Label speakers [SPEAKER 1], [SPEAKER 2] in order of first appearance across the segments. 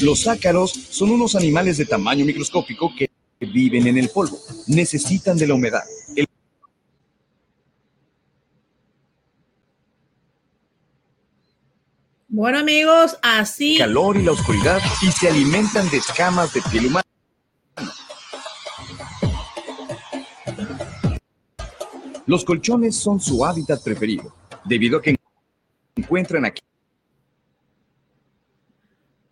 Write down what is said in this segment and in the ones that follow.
[SPEAKER 1] Los ácaros son unos animales de tamaño microscópico que viven en el polvo. Necesitan de la humedad.
[SPEAKER 2] Bueno amigos, así...
[SPEAKER 1] Calor y la oscuridad y se alimentan de escamas de piel humana. Los colchones son su hábitat preferido, debido a que encuentran aquí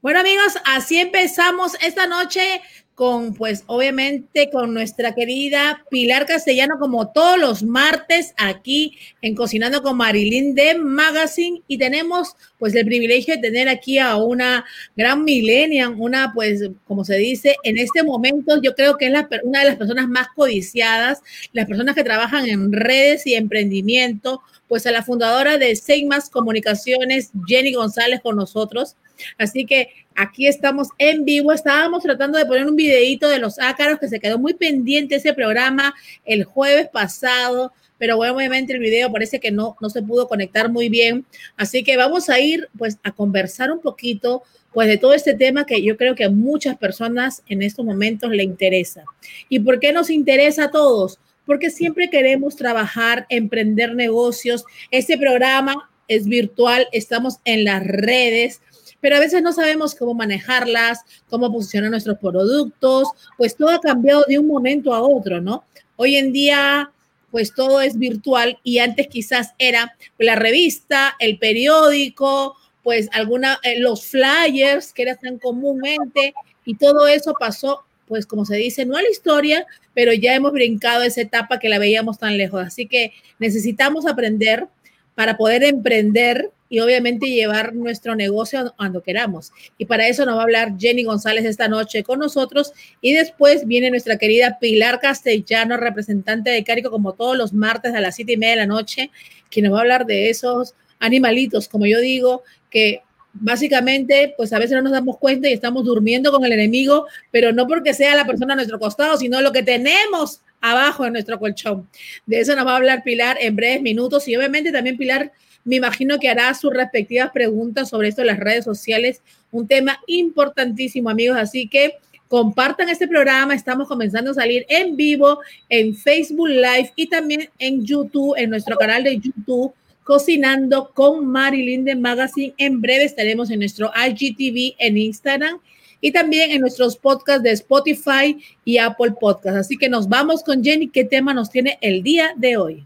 [SPEAKER 2] bueno amigos, así empezamos esta noche con, pues obviamente, con nuestra querida Pilar Castellano, como todos los martes aquí en Cocinando con Marilyn de Magazine. Y tenemos, pues, el privilegio de tener aquí a una gran millennial, una, pues, como se dice, en este momento yo creo que es la, una de las personas más codiciadas, las personas que trabajan en redes y emprendimiento, pues a la fundadora de Seimas Comunicaciones, Jenny González, con nosotros. Así que aquí estamos en vivo. Estábamos tratando de poner un videito de los ácaros que se quedó muy pendiente ese programa el jueves pasado. Pero obviamente el video parece que no, no se pudo conectar muy bien. Así que vamos a ir pues a conversar un poquito pues de todo este tema que yo creo que a muchas personas en estos momentos le interesa. ¿Y por qué nos interesa a todos? Porque siempre queremos trabajar, emprender negocios. Este programa es virtual, estamos en las redes, pero a veces no sabemos cómo manejarlas, cómo posicionar nuestros productos, pues todo ha cambiado de un momento a otro, ¿no? Hoy en día, pues todo es virtual y antes quizás era la revista, el periódico, pues alguna, eh, los flyers que eran tan comúnmente y todo eso pasó, pues como se dice, no a la historia, pero ya hemos brincado esa etapa que la veíamos tan lejos. Así que necesitamos aprender para poder emprender y obviamente llevar nuestro negocio cuando queramos. Y para eso nos va a hablar Jenny González esta noche con nosotros. Y después viene nuestra querida Pilar Castellano, representante de Carico, como todos los martes a las siete y media de la noche, quien nos va a hablar de esos animalitos, como yo digo, que básicamente, pues a veces no nos damos cuenta y estamos durmiendo con el enemigo, pero no porque sea la persona a nuestro costado, sino lo que tenemos abajo en nuestro colchón. De eso nos va a hablar Pilar en breves minutos y obviamente también Pilar me imagino que hará sus respectivas preguntas sobre esto en las redes sociales, un tema importantísimo, amigos. Así que compartan este programa. Estamos comenzando a salir en vivo en Facebook Live y también en YouTube, en nuestro canal de YouTube. Cocinando con Marilyn de Magazine. En breve estaremos en nuestro IGTV en Instagram y también en nuestros podcasts de Spotify y Apple Podcasts. Así que nos vamos con Jenny. ¿Qué tema nos tiene el día de hoy?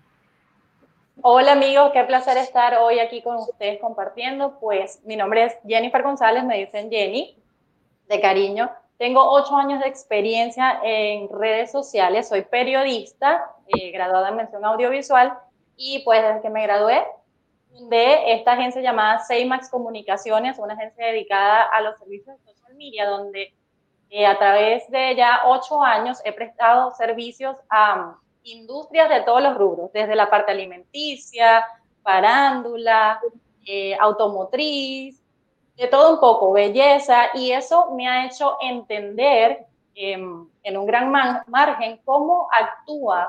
[SPEAKER 3] Hola amigos, qué placer estar hoy aquí con ustedes compartiendo. Pues mi nombre es Jennifer González, me dicen Jenny, de cariño. Tengo ocho años de experiencia en redes sociales, soy periodista, eh, graduada en mención audiovisual y pues desde que me gradué de esta agencia llamada Seimax Comunicaciones, una agencia dedicada a los servicios de social media, donde eh, a través de ya ocho años he prestado servicios a industrias de todos los rubros, desde la parte alimenticia, parándula, eh, automotriz, de todo un poco, belleza, y eso me ha hecho entender em, en un gran margen cómo actúan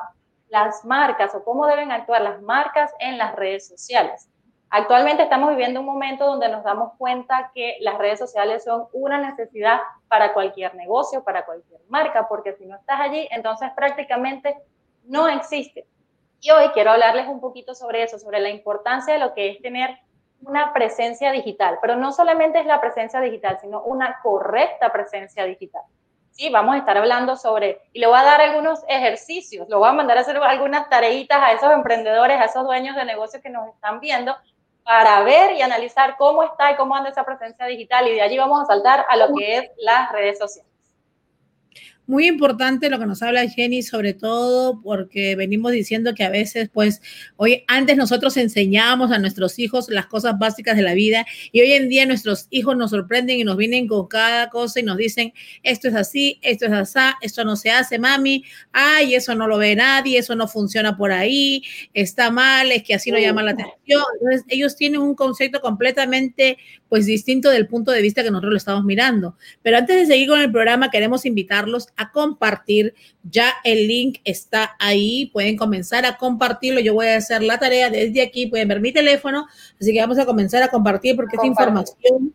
[SPEAKER 3] las marcas o cómo deben actuar las marcas en las redes sociales. Actualmente estamos viviendo un momento donde nos damos cuenta que las redes sociales son una necesidad para cualquier negocio, para cualquier marca, porque si no estás allí, entonces prácticamente no existe. Y hoy quiero hablarles un poquito sobre eso, sobre la importancia de lo que es tener una presencia digital, pero no solamente es la presencia digital, sino una correcta presencia digital. Sí, vamos a estar hablando sobre, y le voy a dar algunos ejercicios, lo voy a mandar a hacer algunas tareitas a esos emprendedores, a esos dueños de negocios que nos están viendo, para ver y analizar cómo está y cómo anda esa presencia digital, y de allí vamos a saltar a lo que es las redes sociales.
[SPEAKER 2] Muy importante lo que nos habla Jenny, sobre todo porque venimos diciendo que a veces, pues, hoy antes nosotros enseñábamos a nuestros hijos las cosas básicas de la vida y hoy en día nuestros hijos nos sorprenden y nos vienen con cada cosa y nos dicen, esto es así, esto es así, esto no se hace, mami, ay, eso no lo ve nadie, eso no funciona por ahí, está mal, es que así no llama la atención. Entonces, ellos tienen un concepto completamente, pues, distinto del punto de vista que nosotros lo estamos mirando. Pero antes de seguir con el programa, queremos invitarlos a compartir. Ya el link está ahí. Pueden comenzar a compartirlo. Yo voy a hacer la tarea desde aquí. Pueden ver mi teléfono. Así que vamos a comenzar a compartir porque esta información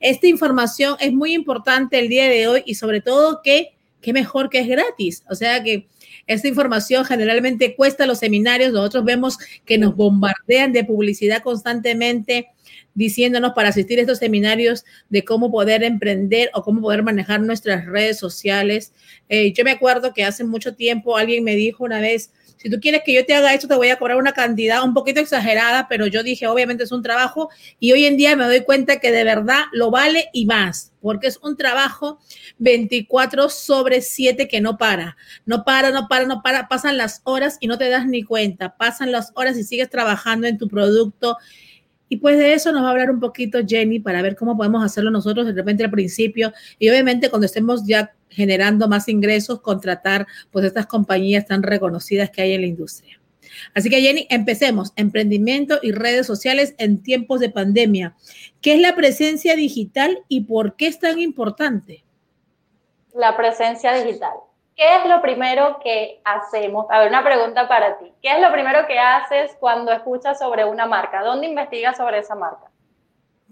[SPEAKER 2] esta información es muy importante el día de hoy y sobre todo que, qué mejor que es gratis. O sea que esta información generalmente cuesta los seminarios. Nosotros vemos que nos bombardean de publicidad constantemente diciéndonos para asistir a estos seminarios de cómo poder emprender o cómo poder manejar nuestras redes sociales. Eh, yo me acuerdo que hace mucho tiempo alguien me dijo una vez, si tú quieres que yo te haga esto, te voy a cobrar una cantidad un poquito exagerada, pero yo dije, obviamente es un trabajo y hoy en día me doy cuenta que de verdad lo vale y más, porque es un trabajo 24 sobre 7 que no para, no para, no para, no para, pasan las horas y no te das ni cuenta, pasan las horas y sigues trabajando en tu producto. Y pues de eso nos va a hablar un poquito Jenny para ver cómo podemos hacerlo nosotros de repente al principio y obviamente cuando estemos ya generando más ingresos, contratar pues estas compañías tan reconocidas que hay en la industria. Así que Jenny, empecemos. Emprendimiento y redes sociales en tiempos de pandemia. ¿Qué es la presencia digital y por qué es tan importante?
[SPEAKER 3] La presencia digital. ¿Qué es lo primero que hacemos? A ver, una pregunta para ti. ¿Qué es lo primero que haces cuando escuchas sobre una marca? ¿Dónde investigas sobre esa marca?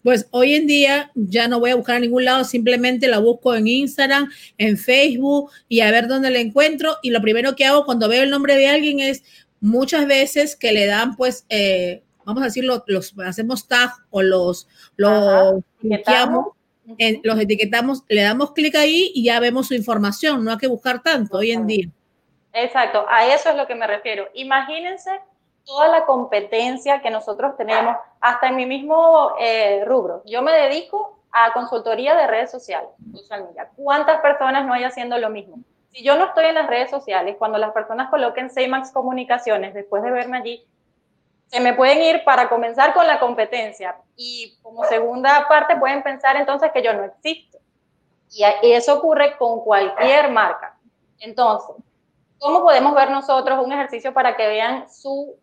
[SPEAKER 2] Pues hoy en día ya no voy a buscar a ningún lado, simplemente la busco en Instagram, en Facebook y a ver dónde la encuentro. Y lo primero que hago cuando veo el nombre de alguien es muchas veces que le dan, pues, eh, vamos a decirlo, los hacemos tag o los, los etiquetamos, los etiquetamos, le damos clic ahí y ya vemos su información. No hay que buscar tanto hoy en día.
[SPEAKER 3] Exacto, a eso es lo que me refiero. Imagínense toda la competencia que nosotros tenemos, hasta en mi mismo eh, rubro. Yo me dedico a consultoría de redes sociales, ¿Cuántas personas no hay haciendo lo mismo? Si yo no estoy en las redes sociales, cuando las personas coloquen Seymax Comunicaciones, después de verme allí, se me pueden ir para comenzar con la competencia y como segunda parte pueden pensar entonces que yo no existo. Y eso ocurre con cualquier marca. Entonces, ¿cómo podemos ver nosotros un ejercicio para que vean su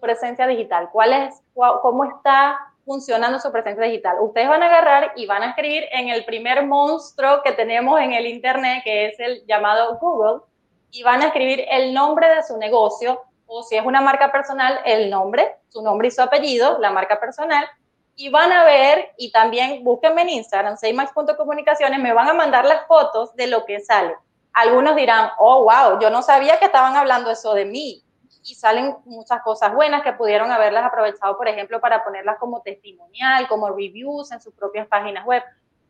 [SPEAKER 3] presencia digital? ¿Cuál es, cómo está funcionando su presencia digital? Ustedes van a agarrar y van a escribir en el primer monstruo que tenemos en el Internet, que es el llamado Google, y van a escribir el nombre de su negocio, o si es una marca personal, el nombre, su nombre y su apellido, la marca personal, y van a ver, y también búsquenme en Instagram, seymax.comunicaciones, me van a mandar las fotos de lo que sale. Algunos dirán, oh, wow, yo no sabía que estaban hablando eso de mí y salen muchas cosas buenas que pudieron haberlas aprovechado, por ejemplo, para ponerlas como testimonial, como reviews en sus propias páginas web.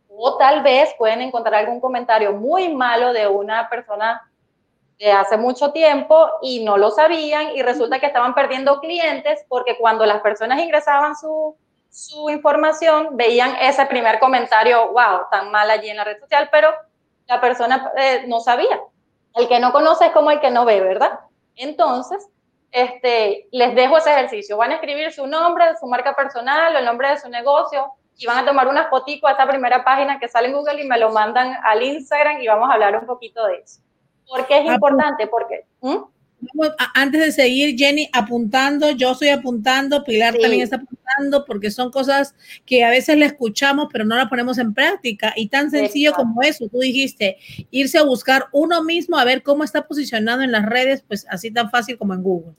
[SPEAKER 3] O tal vez pueden encontrar algún comentario muy malo de una persona de hace mucho tiempo y no lo sabían y resulta que estaban perdiendo clientes porque cuando las personas ingresaban su, información veían ese primer comentario, wow, tan mal allí en la red social, pero la persona eh, no sabía. El que no conoce es como el que no ve, ¿verdad? Entonces, este, les dejo ese ejercicio. Van a escribir su nombre, su marca personal, el nombre de su negocio y van a tomar una fotico a esta primera página que sale en Google y me lo mandan al Instagram y vamos a hablar un poquito de eso. ¿Por qué es ah, importante? Porque... ¿Mm?
[SPEAKER 2] Antes de seguir, Jenny, apuntando, yo estoy apuntando, Pilar también está apuntando, porque son cosas que a veces le escuchamos, pero no las ponemos en práctica. Y tan sencillo como eso, tú dijiste, irse a buscar uno mismo a ver cómo está posicionado en las redes, pues así tan fácil como en Google.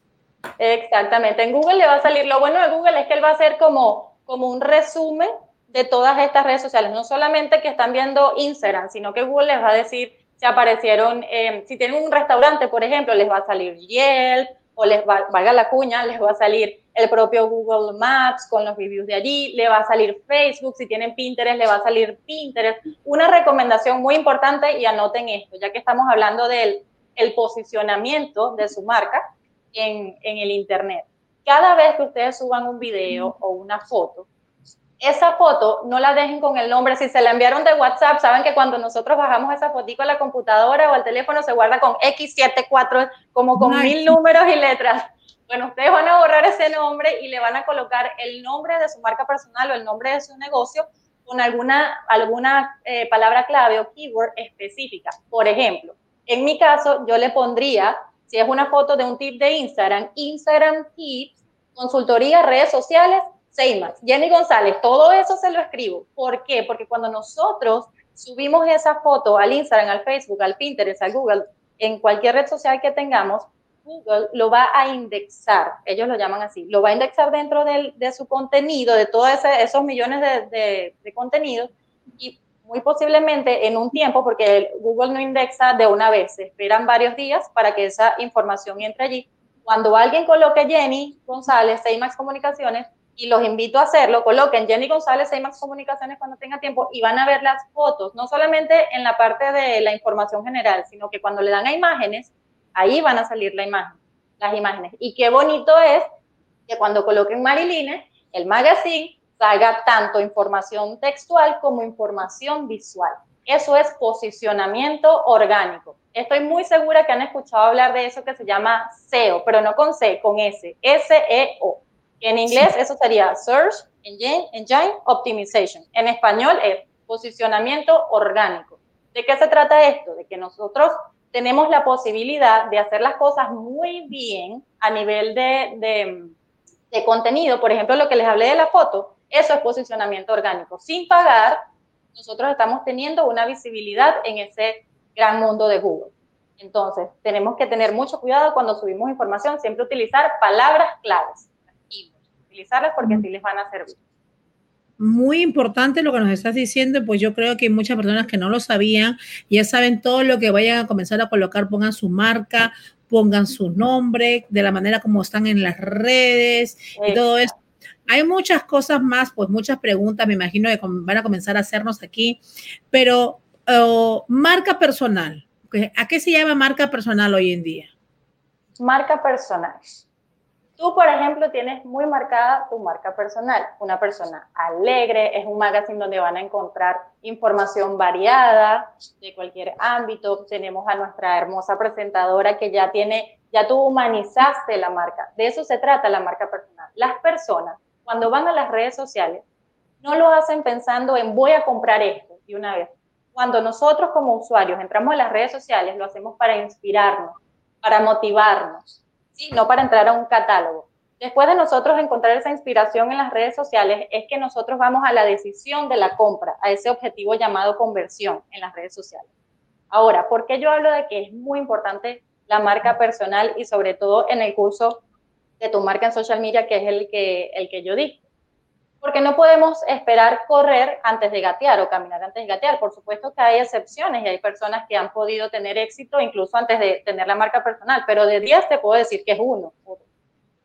[SPEAKER 3] Exactamente, en Google le va a salir, lo bueno de Google es que él va a hacer como, como un resumen de todas estas redes sociales, no solamente que están viendo Instagram, sino que Google les va a decir si aparecieron, em, si tienen un restaurante, por ejemplo, les va a salir Yelp o les va, valga la cuña, les va a salir el propio Google Maps con los reviews de allí, le va a salir Facebook, si tienen Pinterest, le va a salir Pinterest. Una recomendación muy importante y anoten esto, ya que estamos hablando del el posicionamiento de su marca en el Internet. Cada vez que ustedes suban un video o una foto, esa foto no la dejen con el nombre. Si se la enviaron de WhatsApp, saben que cuando nosotros bajamos esa fotico a la computadora o al teléfono se guarda con X74, como con mil números y letras. Bueno, ustedes van a borrar ese nombre y le van a colocar el nombre de su marca personal o el nombre de su negocio con alguna, alguna eh, palabra clave o keyword específica. Por ejemplo, en mi caso, yo le pondría, si es una foto de un tip de Instagram, Instagram Tips, consultoría, redes sociales, Seymax, Jenny González, todo eso se lo escribo. ¿Por qué? Porque cuando nosotros subimos esa foto al Instagram, al Facebook, al Pinterest, al Google, en cualquier red social que tengamos, Google lo va a indexar, ellos lo llaman así, lo va a indexar dentro de su contenido, de todos esos millones de, de contenidos, y muy posiblemente en un tiempo, porque Google no indexa de una vez, se esperan varios días para que esa información entre allí. Cuando alguien coloque Jenny González, Seymax Comunicaciones, y los invito a hacerlo, coloquen Jenny González, Seymax Comunicaciones cuando tenga tiempo y van a ver las fotos, no solamente en la parte de la información general, sino que cuando le dan a imágenes, ahí van a salir las imágenes. Y qué bonito es que cuando coloquen Mariline, el magazine salga tanto información textual como información visual. Eso es posicionamiento orgánico. Estoy muy segura que han escuchado hablar de eso que se llama SEO, pero no con C, con S, S-E-O. En inglés eso sería Search Engine, Engine Optimization. En español es posicionamiento orgánico. ¿De qué se trata esto? De que nosotros tenemos la posibilidad de hacer las cosas muy bien a nivel de, de, de contenido. Por ejemplo, lo que les hablé de la foto, eso es posicionamiento orgánico. Sin pagar, nosotros estamos teniendo una visibilidad en ese gran mundo de Google. Entonces, tenemos que tener mucho cuidado cuando subimos información, siempre utilizar palabras claves utilizarlas porque así les van a servir.
[SPEAKER 2] Muy importante lo que nos estás diciendo, pues yo creo que hay muchas personas que no lo sabían, ya saben todo lo que vayan a comenzar a colocar, pongan su marca, pongan su nombre, de la manera como están en las redes y todo eso. Hay muchas cosas más, pues muchas preguntas, me imagino que van a comenzar a hacernos aquí, pero oh, marca personal, ¿a qué se llama marca personal hoy en día?
[SPEAKER 3] Marca personal Tú, por ejemplo, tienes muy marcada tu marca personal. Una persona alegre, es un magazine donde van a encontrar información variada de cualquier ámbito. Tenemos a nuestra hermosa presentadora que ya tiene, ya tú humanizaste la marca. De eso se trata la marca personal. Las personas, cuando van a las redes sociales, no lo hacen pensando en voy a comprar esto de una vez. Cuando nosotros como usuarios entramos a las redes sociales, lo hacemos para inspirarnos, para motivarnos, no para entrar a un catálogo. Después de nosotros encontrar esa inspiración en las redes sociales, es que nosotros vamos a la decisión de la compra, a ese objetivo llamado conversión en las redes sociales. Ahora, ¿por qué yo hablo de que es muy importante la marca personal y sobre todo en el curso de tu marca en social media, que es el que, el que yo di? Porque no podemos esperar correr antes de gatear o caminar antes de gatear. Por supuesto que hay excepciones y hay personas que han podido tener éxito incluso antes de tener la marca personal, pero de 10 te puedo decir que es uno.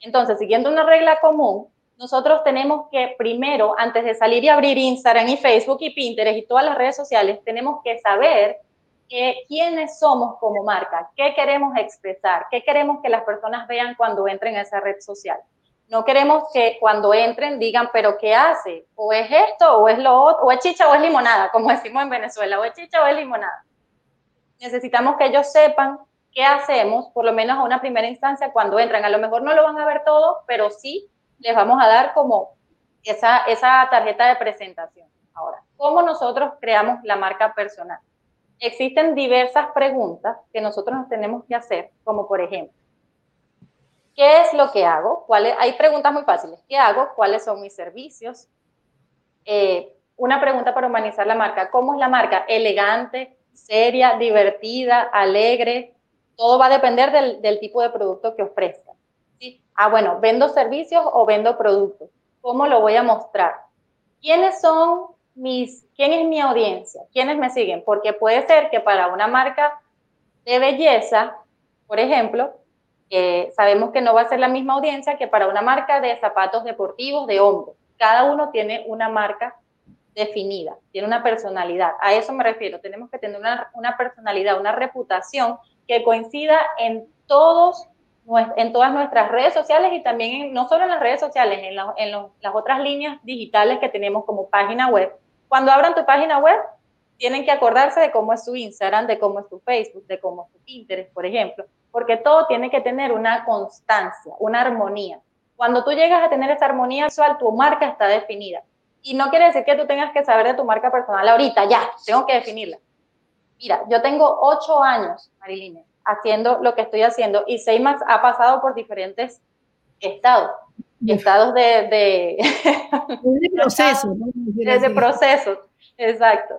[SPEAKER 3] Entonces, siguiendo una regla común, nosotros tenemos que primero, antes de salir y abrir Instagram y Facebook y Pinterest y todas las redes sociales, tenemos que saber quiénes somos como marca, qué queremos expresar, qué queremos que las personas vean cuando entren a esa red social. No queremos que cuando entren digan, pero ¿qué hace? O es esto, o es lo otro, o es chicha o es limonada, como decimos en Venezuela, o es chicha o es limonada. Necesitamos que ellos sepan qué hacemos, por lo menos a una primera instancia cuando entran. A lo mejor no lo van a ver todo, pero sí les vamos a dar como esa, esa tarjeta de presentación. Ahora, ¿cómo nosotros creamos la marca personal? Existen diversas preguntas que nosotros nos tenemos que hacer, como por ejemplo, ¿Qué es lo que hago? Hay preguntas muy fáciles. ¿Qué hago? ¿Cuáles son mis servicios? Eh, una pregunta para humanizar la marca. ¿Cómo es la marca? Elegante, seria, divertida, alegre. Todo va a depender del, tipo de producto que ofrezca. ¿sí? Ah, bueno, ¿vendo servicios o vendo productos? ¿Cómo lo voy a mostrar? ¿Quiénes son mis, quién es mi audiencia? ¿Quiénes me siguen? Porque puede ser que para una marca de belleza, por ejemplo, sabemos que no va a ser la misma audiencia que para una marca de zapatos deportivos de hombre. Cada uno tiene una marca definida, tiene una personalidad. A eso me refiero. Tenemos que tener una, personalidad, una reputación que coincida en todos en todas nuestras redes sociales y también no solo en las redes sociales, en, en las otras líneas digitales que tenemos como página web. Cuando abran tu página web, tienen que acordarse de cómo es su Instagram, de cómo es tu Facebook, de cómo es tu Pinterest, por ejemplo, porque todo tiene que tener una constancia, una armonía. Cuando tú llegas a tener esa armonía visual, tu marca está definida. Y no quiere decir que tú tengas que saber de tu marca personal ahorita, ya, tengo que definirla. Mira, yo tengo ocho años, Mariline, haciendo lo que estoy haciendo y Seymax ha pasado por diferentes estados. Estados de... de,
[SPEAKER 2] de proceso.
[SPEAKER 3] Desde procesos, exacto.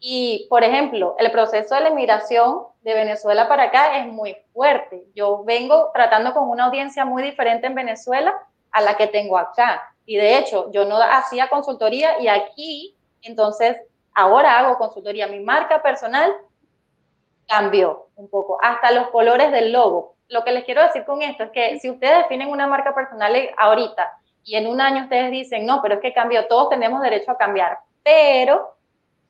[SPEAKER 3] Y, por ejemplo, el proceso de la inmigración de Venezuela para acá es muy fuerte. Yo vengo tratando con una audiencia muy diferente en Venezuela a la que tengo acá. Y de hecho, yo no hacía consultoría y aquí, entonces, ahora hago consultoría. Mi marca personal cambió un poco, hasta los colores del logo. Lo que les quiero decir con esto es que si ustedes definen una marca personal ahorita y en un año ustedes dicen, no, pero es que cambió, todos tenemos derecho a cambiar, pero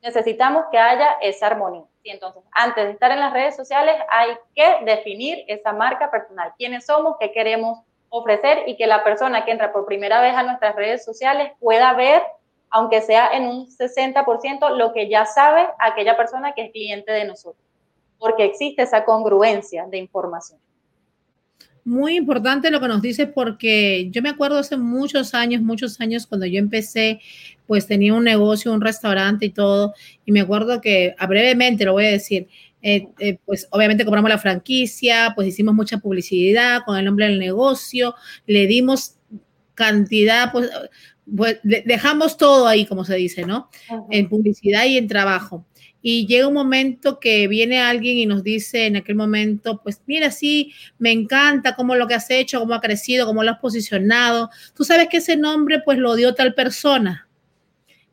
[SPEAKER 3] necesitamos que haya esa armonía. Y entonces, antes de estar en las redes sociales, hay que definir esa marca personal, quiénes somos, qué queremos ofrecer y que la persona que entra por primera vez a nuestras redes sociales pueda ver, aunque sea en un 60%, lo que ya sabe aquella persona que es cliente de nosotros, porque existe esa congruencia de información.
[SPEAKER 2] Muy importante lo que nos dice porque yo me acuerdo hace muchos años, muchos años cuando yo empecé, pues tenía un negocio, un restaurante y todo, y me acuerdo que, a brevemente lo voy a decir, eh, eh, pues obviamente compramos la franquicia, pues hicimos mucha publicidad con el nombre del negocio, le dimos cantidad, pues, pues dejamos todo ahí, como se dice, ¿no? En publicidad y en trabajo y llega un momento que viene alguien y nos dice en aquel momento, pues mira, sí, me encanta cómo lo que has hecho, cómo ha crecido, cómo lo has posicionado. Tú sabes que ese nombre pues lo dio tal persona.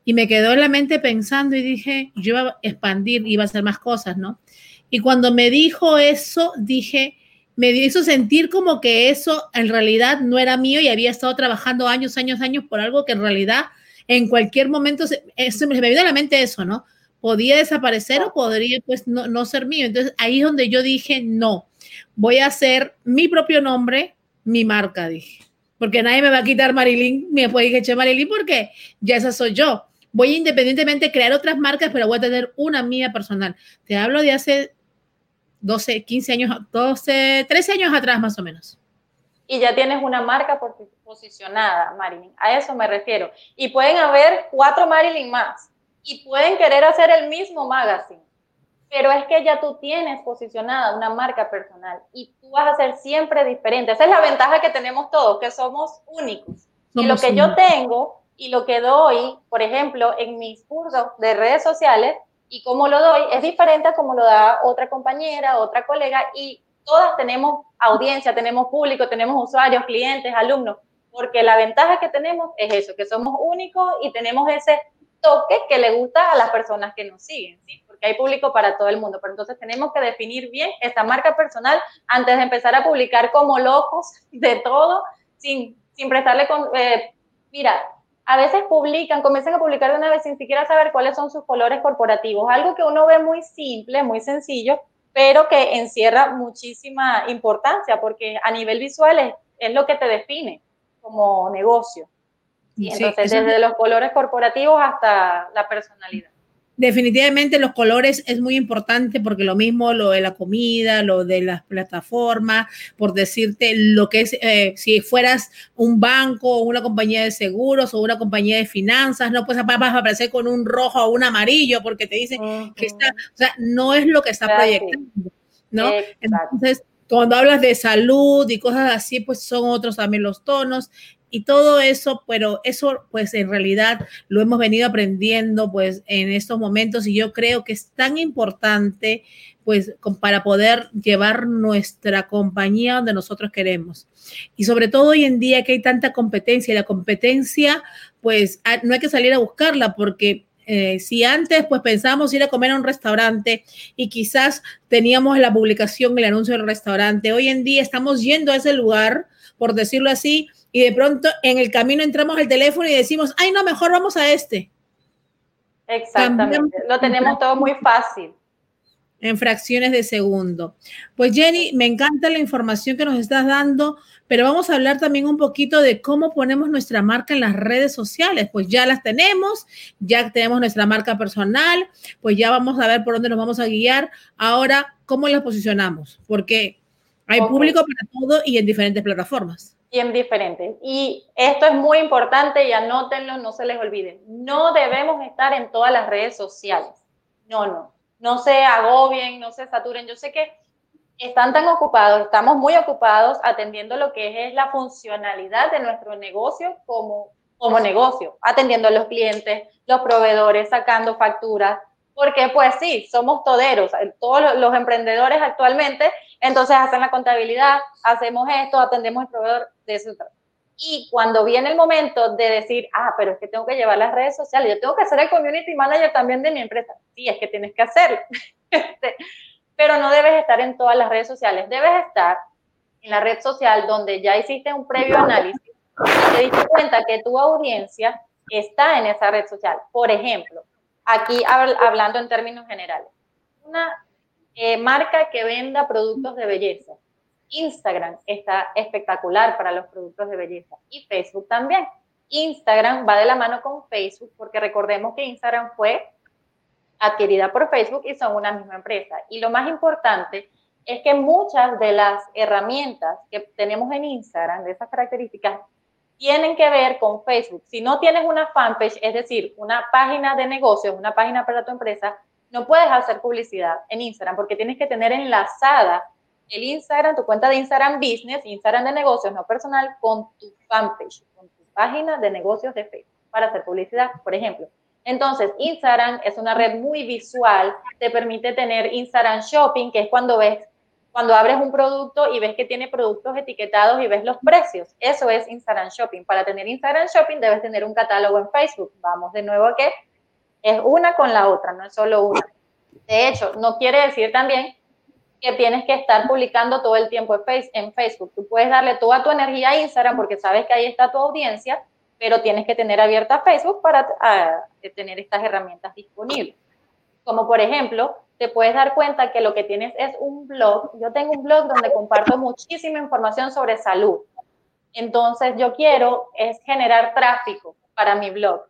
[SPEAKER 2] Y me quedó en la mente pensando y dije, yo iba a expandir, iba a hacer más cosas, ¿no? Y cuando me dijo eso, dije, me hizo sentir como que eso en realidad no era mío y había estado trabajando años, años, años por algo que en realidad en cualquier momento, se, me vino a la mente eso, ¿no? podía desaparecer o podría pues no, ser mío. Entonces ahí es donde yo dije, no, voy a hacer mi propio nombre, mi marca, dije. Porque nadie me va a quitar Marilyn, me puede que Marilyn porque ya esa soy yo. Voy a independientemente crear otras marcas, pero voy a tener una mía personal. Te hablo de hace 12, 15 años, 12, 13 años atrás más o menos.
[SPEAKER 3] Y ya tienes una marca posicionada, Marilyn. A eso me refiero. Y pueden haber cuatro Marilyn más y pueden querer hacer el mismo magazine, pero es que ya tú tienes posicionada una marca personal y tú vas a ser siempre diferente. Esa es la ventaja que tenemos todos, que somos únicos. y lo que yo tengo y lo que doy, por ejemplo, en mis cursos de redes sociales y cómo lo doy, es diferente a como lo da otra compañera, otra colega y todas tenemos audiencia, tenemos público, tenemos usuarios, clientes, alumnos, porque la ventaja que tenemos es eso, que somos únicos y tenemos ese toque que le gusta a las personas que nos siguen, ¿sí? Porque hay público para todo el mundo, pero entonces tenemos que definir bien esta marca personal antes de empezar a publicar como locos de todo, sin, sin prestarle con... Eh, mira, a veces publican, comienzan a publicar de una vez sin siquiera saber cuáles son sus colores corporativos, algo que uno ve muy simple, muy sencillo, pero que encierra muchísima importancia, porque a nivel visual es, es lo que te define como negocio. Y entonces, desde los colores corporativos hasta la personalidad.
[SPEAKER 2] Definitivamente los colores es muy importante porque lo mismo lo de la comida, lo de las plataformas, por decirte lo que es, eh, si fueras un banco o una compañía de seguros o una compañía de finanzas, no pues vas a aparecer con un rojo o un amarillo porque te dicen que está, o sea, no es lo que está proyectando, ¿no? Entonces, cuando hablas de salud y cosas así, pues son otros también los tonos y todo eso, pero eso pues en realidad lo hemos venido aprendiendo pues en estos momentos y yo creo que es tan importante pues para poder llevar nuestra compañía donde nosotros queremos. Y sobre todo hoy en día que hay tanta competencia y la competencia pues no hay que salir a buscarla porque eh, si antes pues pensábamos ir a comer a un restaurante y quizás teníamos la publicación, el anuncio del restaurante, hoy en día estamos yendo a ese lugar, por decirlo así, y de pronto en el camino entramos al teléfono y decimos, ay, no, mejor vamos a este.
[SPEAKER 3] Exactamente, lo tenemos todo muy fácil.
[SPEAKER 2] En fracciones de segundo. Pues Jenny, me encanta la información que nos estás dando, pero vamos a hablar también un poquito de cómo ponemos nuestra marca en las redes sociales. Pues ya las tenemos, ya tenemos nuestra marca personal, pues ya vamos a ver por dónde nos vamos a guiar. Ahora, ¿cómo las posicionamos? Porque hay público para todo y en diferentes plataformas
[SPEAKER 3] bien diferentes. Y esto es muy importante y anótenlo, no se les olvide. No debemos estar en todas las redes sociales. No, no. No se agobien, no se saturen. Yo sé que están tan ocupados, estamos muy ocupados atendiendo lo que es la funcionalidad de nuestro negocio como, como negocio, atendiendo a los clientes, los proveedores, sacando facturas, porque pues sí, somos toderos, todos los emprendedores actualmente, entonces hacen la contabilidad, hacemos esto, atendemos el proveedor de eso. Y cuando viene el momento de decir, ah, pero es que tengo que llevar las redes sociales, yo tengo que ser el community manager también de mi empresa. Sí, es que tienes que hacerlo. Este, pero no debes estar en todas las redes sociales, debes estar en la red social donde ya hiciste un previo análisis y te diste cuenta que tu audiencia está en esa red social. Por ejemplo, aquí hablando en términos generales, una eh, marca que venda productos de belleza. Instagram está espectacular para los productos de belleza y Facebook también. Instagram va de la mano con Facebook porque recordemos que Instagram fue adquirida por Facebook y son una misma empresa. Y lo más importante es que muchas de las herramientas que tenemos en Instagram, de esas características, tienen que ver con Facebook. Si no tienes una fanpage, es decir, una página de negocios, una página para tu empresa, no puedes hacer publicidad en Instagram porque tienes que tener enlazada el Instagram, tu cuenta de Instagram Business, Instagram de negocios, no personal, con tu fanpage, con tu página de negocios de Facebook para hacer publicidad, por ejemplo. Entonces, Instagram es una red muy visual, te permite tener Instagram Shopping, que es cuando ves cuando abres un producto y ves que tiene productos etiquetados y ves los precios. Eso es Instagram Shopping. Para tener Instagram Shopping debes tener un catálogo en Facebook. Vamos de nuevo a que es una con la otra, no es solo una. De hecho, no quiere decir también que tienes que estar publicando todo el tiempo en Facebook. Tú puedes darle toda tu energía a Instagram porque sabes que ahí está tu audiencia, pero tienes que tener abierta Facebook para ah, tener estas herramientas disponibles. Como por ejemplo, te puedes dar cuenta que lo que tienes es un blog. Yo tengo un blog donde comparto muchísima información sobre salud. Entonces, yo quiero es generar tráfico para mi blog.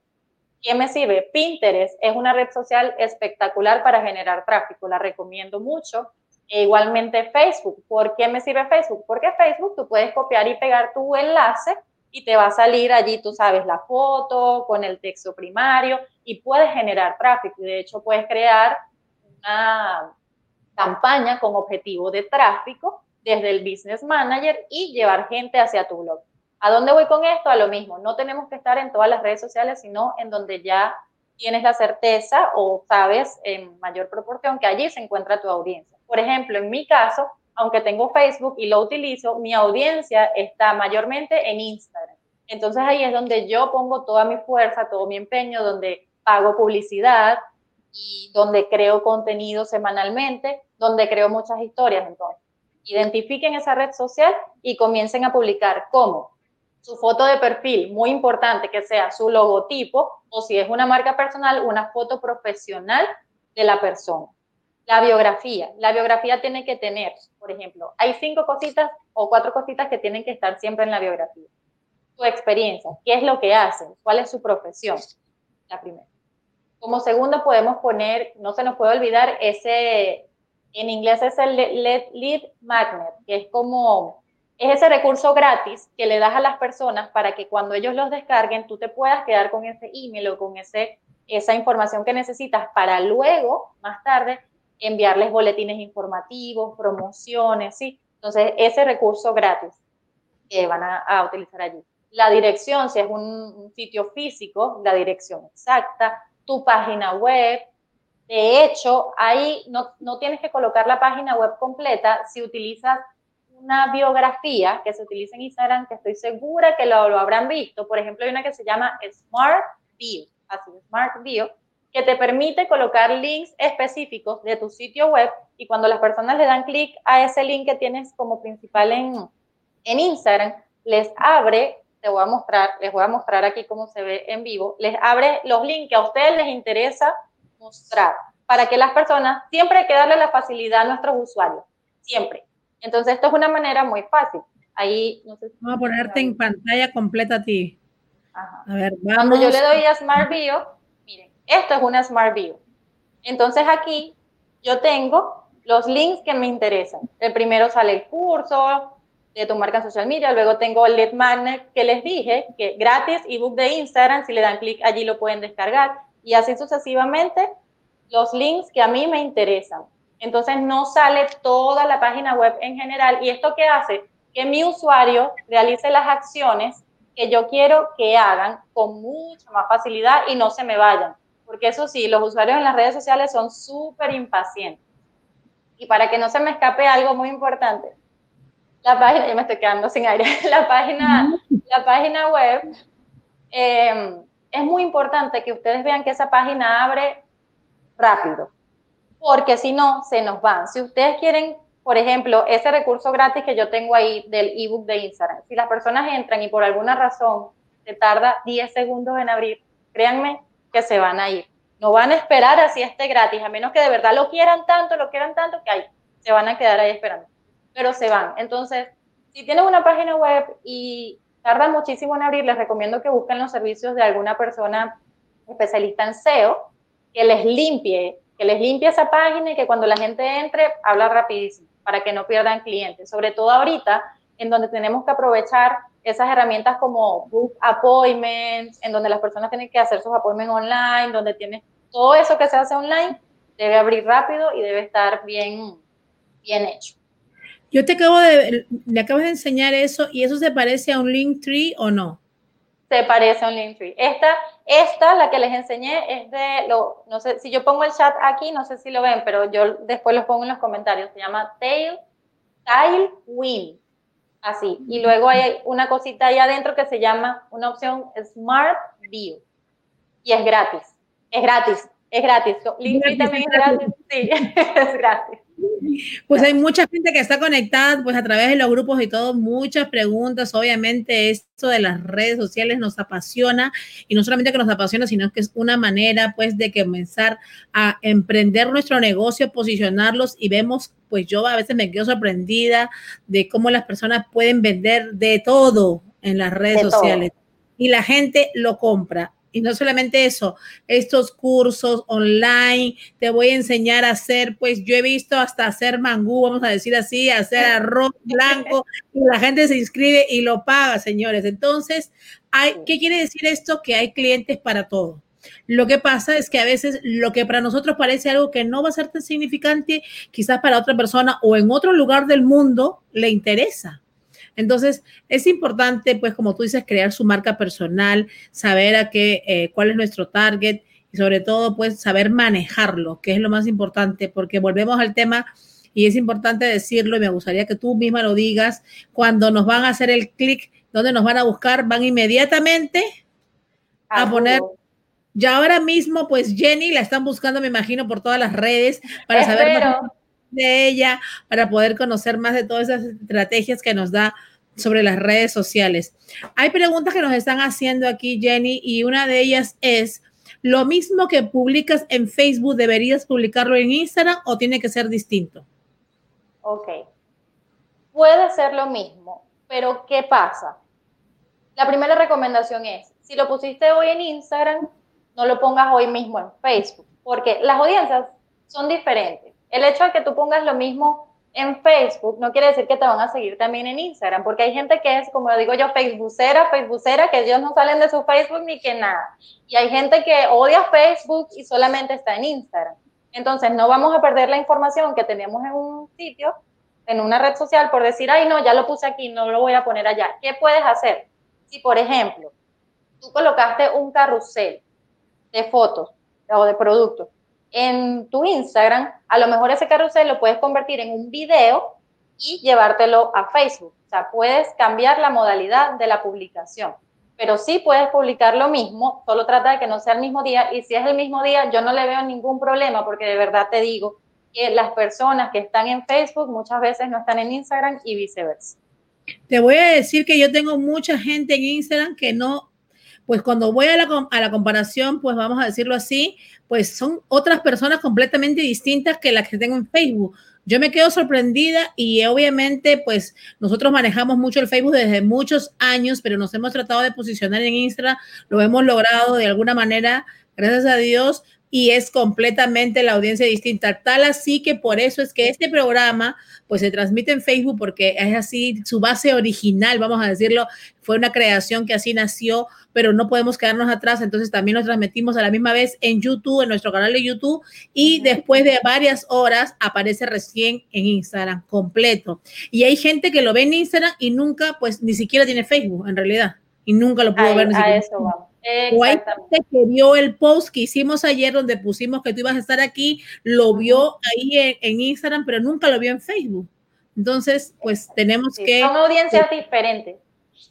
[SPEAKER 3] ¿Qué me sirve? Pinterest es una red social espectacular para generar tráfico. La recomiendo mucho. E igualmente Facebook. ¿Por qué me sirve Facebook? Porque Facebook tú puedes copiar y pegar tu enlace y te va a salir allí, tú sabes, la foto con el texto primario y puedes generar tráfico. De hecho, puedes crear campaña con objetivo de tráfico desde el Business Manager y llevar gente hacia tu blog. ¿A dónde voy con esto? A lo mismo, no tenemos que estar en todas las redes sociales, sino en donde ya tienes la certeza o sabes en mayor proporción que allí se encuentra tu audiencia. Por ejemplo, en mi caso, aunque tengo Facebook y lo utilizo, mi audiencia está mayormente en Instagram. Entonces ahí es donde yo pongo toda mi fuerza, todo mi empeño, donde pago publicidad, y donde creo contenido semanalmente, donde creo muchas historias. Entonces, identifiquen esa red social y comiencen a publicar cómo su foto de perfil, muy importante que sea su logotipo o si es una marca personal, una foto profesional de la persona. La biografía. La biografía tiene que tener, por ejemplo, hay cinco cositas o cuatro cositas que tienen que estar siempre en la biografía. Su experiencia, qué es lo que hacen, cuál es su profesión, la primera. Como segundo podemos poner, no se nos puede olvidar, ese, en inglés es el lead magnet, que es como, es ese recurso gratis que le das a las personas para que cuando ellos los descarguen, tú te puedas quedar con ese email o con ese, esa información que necesitas para luego, más tarde, enviarles boletines informativos, promociones, ¿sí? Entonces, ese recurso gratis que van a, utilizar allí. La dirección, si es un, un, sitio físico, la dirección exacta, tu página web. De hecho, ahí no, no tienes que colocar la página web completa si utilizas una biografía que se utiliza en Instagram, que estoy segura que lo, lo, habrán visto. Por ejemplo, hay una que se llama Smart Bio, así, Smart Bio, que te permite colocar links específicos de tu sitio web y cuando las personas le dan clic a ese link que tienes como principal en, en Instagram, les abre voy a mostrar, les voy a mostrar aquí cómo se ve en vivo, les abre los links que a ustedes les interesa mostrar, para que las personas, siempre hay que darle la facilidad a nuestros usuarios, siempre. Entonces, esto es una manera muy fácil. Ahí, no sé
[SPEAKER 2] Vamos a ponerte en pantalla completa a ti.
[SPEAKER 3] A ver, vamos. Cuando yo le doy a Smart Bio, miren, esto es una Smart Bio. Entonces, aquí yo tengo los links que me interesan. El primero sale el curso, de tu marca en social media. Luego tengo el lead magnet que les dije, que gratis, ebook de Instagram, si le dan clic allí lo pueden descargar. Y así sucesivamente los links que a mí me interesan. Entonces no sale toda la página web en general. ¿Y esto qué hace? Que mi usuario realice las acciones que yo quiero que hagan con mucha más facilidad y no se me vayan. porque eso sí, los usuarios en las redes sociales son súper impacientes. Y para que no se me escape algo muy importante, la página, ya me estoy quedando sin aire, la página, la página web, eh, es muy importante que ustedes vean que esa página abre rápido, porque si no, se nos van. Si ustedes quieren, por ejemplo, ese recurso gratis que yo tengo ahí del ebook de Instagram, si las personas entran y por alguna razón se tarda 10 segundos en abrir, créanme que se van a ir. No van a esperar así esté gratis, a menos que de verdad lo quieran tanto, lo quieran tanto, que ahí se van a quedar ahí esperando. Pero se van. Entonces, si tienen una página web y tardan muchísimo en abrir, les recomiendo que busquen los servicios de alguna persona especialista en SEO que les limpie, que les limpie esa página y que cuando la gente entre, habla rapidísimo para que no pierdan clientes. Sobre todo ahorita, en donde tenemos que aprovechar esas herramientas como Book Appointments, en donde las personas tienen que hacer sus appointments online, donde tiene todo eso que se hace online, debe abrir rápido y debe estar bien, bien hecho.
[SPEAKER 2] Yo te acabo de, le acabo de enseñar eso y eso se parece a un link tree o no?
[SPEAKER 3] Se parece a un link tree. Esta, esta, la que les enseñé, es de, lo, no sé, si yo pongo el chat aquí, no sé si lo ven, pero yo después los pongo en los comentarios. Se llama Tail, Tailwind. Así. Y luego hay una cosita ahí adentro que se llama una opción Smart View. Y es gratis. Es gratis. Es gratis. Link tree también es gratis. Sí, es gratis.
[SPEAKER 2] Pues hay mucha gente que está conectada, pues a través de los grupos y todo, muchas preguntas. Obviamente esto de las redes sociales nos apasiona y no solamente que nos apasiona, sino que es una manera pues de comenzar a emprender nuestro negocio, posicionarlos y vemos, pues yo a veces me quedo sorprendida de cómo las personas pueden vender de todo en las redes sociales. Y la gente lo compra y no solamente eso, estos cursos online, te voy a enseñar a hacer, pues yo he visto hasta hacer mangú, vamos a decir así, hacer arroz blanco, y la gente se inscribe y lo paga, señores. Entonces, hay, ¿qué quiere decir esto? Que hay clientes para todo. Lo que pasa es que a veces lo que para nosotros parece algo que no va a ser tan significante, quizás para otra persona o en otro lugar del mundo le interesa. Entonces, es importante, pues, como tú dices, crear su marca personal, saber a qué, eh, cuál es nuestro target y sobre todo, pues, saber manejarlo, que es lo más importante, porque volvemos al tema y es importante decirlo y me gustaría que tú misma lo digas, cuando nos van a hacer el clic, donde nos van a buscar, van inmediatamente a poner ya ahora mismo, pues Jenny la están buscando, me imagino, por todas las redes para saber más de ella para poder conocer más de todas esas estrategias que nos da sobre las redes sociales. Hay preguntas que nos están haciendo aquí, Jenny, y una de ellas es, ¿lo mismo que publicas en Facebook deberías publicarlo en Instagram o tiene que ser distinto?
[SPEAKER 3] Ok. Puede ser lo mismo, pero ¿qué pasa? La primera recomendación es, si lo pusiste hoy en Instagram, no lo pongas hoy mismo en Facebook, porque las audiencias son diferentes. El hecho de que tú pongas lo mismo en Facebook no quiere decir que te van a seguir también en Instagram, porque hay gente que es, como digo yo, Facebookera, Facebookera, que ellos no salen de su Facebook ni que nada. Y hay gente que odia Facebook y solamente está en Instagram. Entonces, no vamos a perder la información que tenemos en un sitio, en una red social, por decir, ay, no, ya lo puse aquí, no lo voy a poner allá. ¿Qué puedes hacer? Si, por ejemplo, tú colocaste un carrusel de fotos o de productos en tu Instagram, a lo mejor ese carrusel lo puedes convertir en un video y llevártelo a Facebook. O sea, puedes cambiar la modalidad de la publicación. Pero sí puedes publicar lo mismo, solo trata de que no sea el mismo día. Y si es el mismo día, yo no le veo ningún problema porque de verdad te digo que las personas que están en Facebook muchas veces no están en Instagram y viceversa.
[SPEAKER 2] Te voy a decir que yo tengo mucha gente en Instagram que no, pues cuando voy a la, a la comparación, pues vamos a decirlo así, pues son otras personas completamente distintas que las que tengo en Facebook. Yo me quedo sorprendida y obviamente pues nosotros manejamos mucho el Facebook desde muchos años, pero nos hemos tratado de posicionar en Instagram, lo hemos logrado de alguna manera, gracias a Dios, y es completamente la audiencia distinta. Tal así que por eso es que este programa pues se transmite en Facebook porque es así, su base original, vamos a decirlo, fue una creación que así nació, pero no podemos quedarnos atrás, entonces también lo transmitimos a la misma vez en YouTube, en nuestro canal de YouTube, y después de varias horas aparece recién en Instagram completo. Y hay gente que lo ve en Instagram y nunca, pues ni siquiera tiene Facebook en realidad, y nunca lo pudo ver. Ni
[SPEAKER 3] a eso
[SPEAKER 2] O hay gente que vio el post que hicimos ayer donde pusimos que tú ibas a estar aquí, lo vio ahí en, Instagram, pero nunca lo vio en Facebook. Entonces, pues tenemos que...
[SPEAKER 3] Son audiencias diferentes.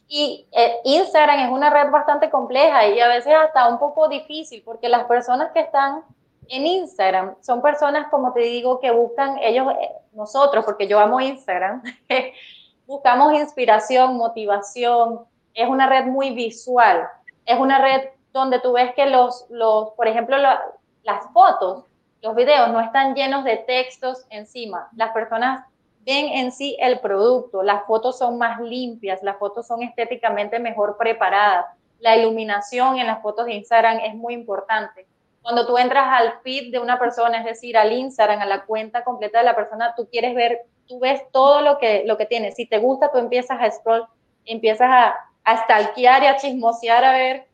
[SPEAKER 3] Y eh, Instagram es una red bastante compleja y a veces hasta un poco difícil porque las personas que están en Instagram son personas, como te digo, que buscan ellos, eh, nosotros, porque yo amo Instagram, buscamos inspiración, motivación, es una red muy visual, es una red donde tú ves que los, los por ejemplo, las fotos, los videos no están llenos de textos encima. Las personas ven en sí el producto, las fotos son más limpias, las fotos son estéticamente mejor preparadas. La iluminación en las fotos de Instagram es muy importante. Cuando tú entras al feed de una persona, es decir, al Instagram, a la cuenta completa de la persona, tú quieres ver, tú ves todo lo que, lo que tiene. Si te gusta, tú empiezas a scroll, empiezas a, a stalkear y a chismosear a ver.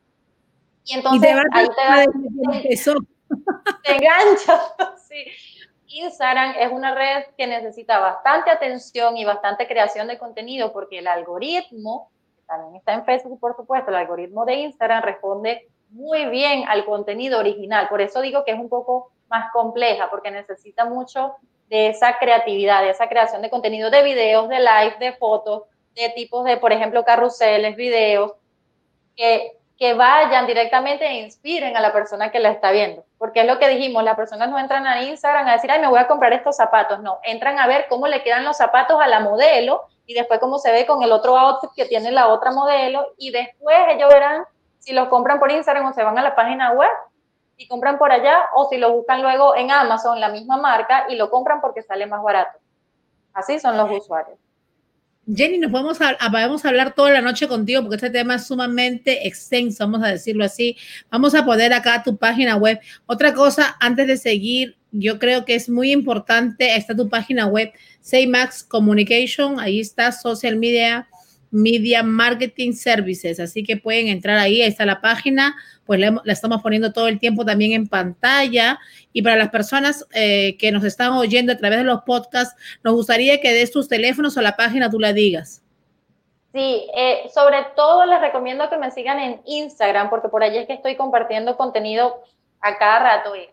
[SPEAKER 3] Y entonces ahí te, te enganchas. sí. Instagram es una red que necesita bastante atención y bastante creación de contenido porque el algoritmo, también está en Facebook por supuesto, el algoritmo de Instagram responde muy bien al contenido original. Por eso digo que es un poco más compleja porque necesita mucho de esa creatividad, de esa creación de contenido de videos, de live, de fotos, de tipos de, por ejemplo, carruseles, videos, que, que vayan directamente e inspiren a la persona que la está viendo. Porque es lo que dijimos, las personas no entran a Instagram a decir, ay, me voy a comprar estos zapatos. No, entran a ver cómo le quedan los zapatos a la modelo y después cómo se ve con el otro outfit que tiene la otra modelo y después ellos verán si los compran por Instagram o se van a la página web y compran por allá o si lo buscan luego en Amazon, la misma marca, y lo compran porque sale más barato. Así son los usuarios.
[SPEAKER 2] Jenny, nos vamos a, vamos a hablar toda la noche contigo porque este tema es sumamente extenso, vamos a decirlo así. Vamos a poner acá tu página web. Otra cosa, antes de seguir, yo creo que es muy importante, está tu página web, Saymax Communication, ahí está Social Media Media Marketing Services. Así que pueden entrar ahí, ahí está la página, pues la, estamos poniendo todo el tiempo también en pantalla. Y para las personas eh, que nos están oyendo a través de los podcasts, nos gustaría que des tus teléfonos o la página tú la digas.
[SPEAKER 3] Sí, eh, sobre todo les recomiendo que me sigan en Instagram, porque por allí es que estoy compartiendo contenido a cada rato. Es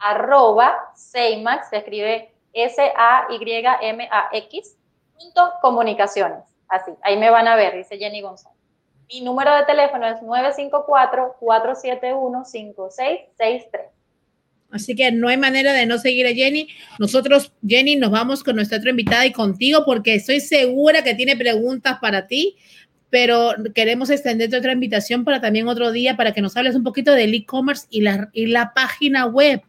[SPEAKER 3] arroba se escribe S-A-Y-M-A-X, punto comunicaciones. Así, ahí me van a ver, dice Jenny González. Mi número de teléfono es 954-471-5663.
[SPEAKER 2] Así que no hay manera de no seguir a Jenny. Nosotros, Jenny, nos vamos con nuestra otra invitada y contigo porque estoy segura que tiene preguntas para ti, pero queremos extender otra invitación para también otro día para que nos hables un poquito del e-commerce y la, y la página web.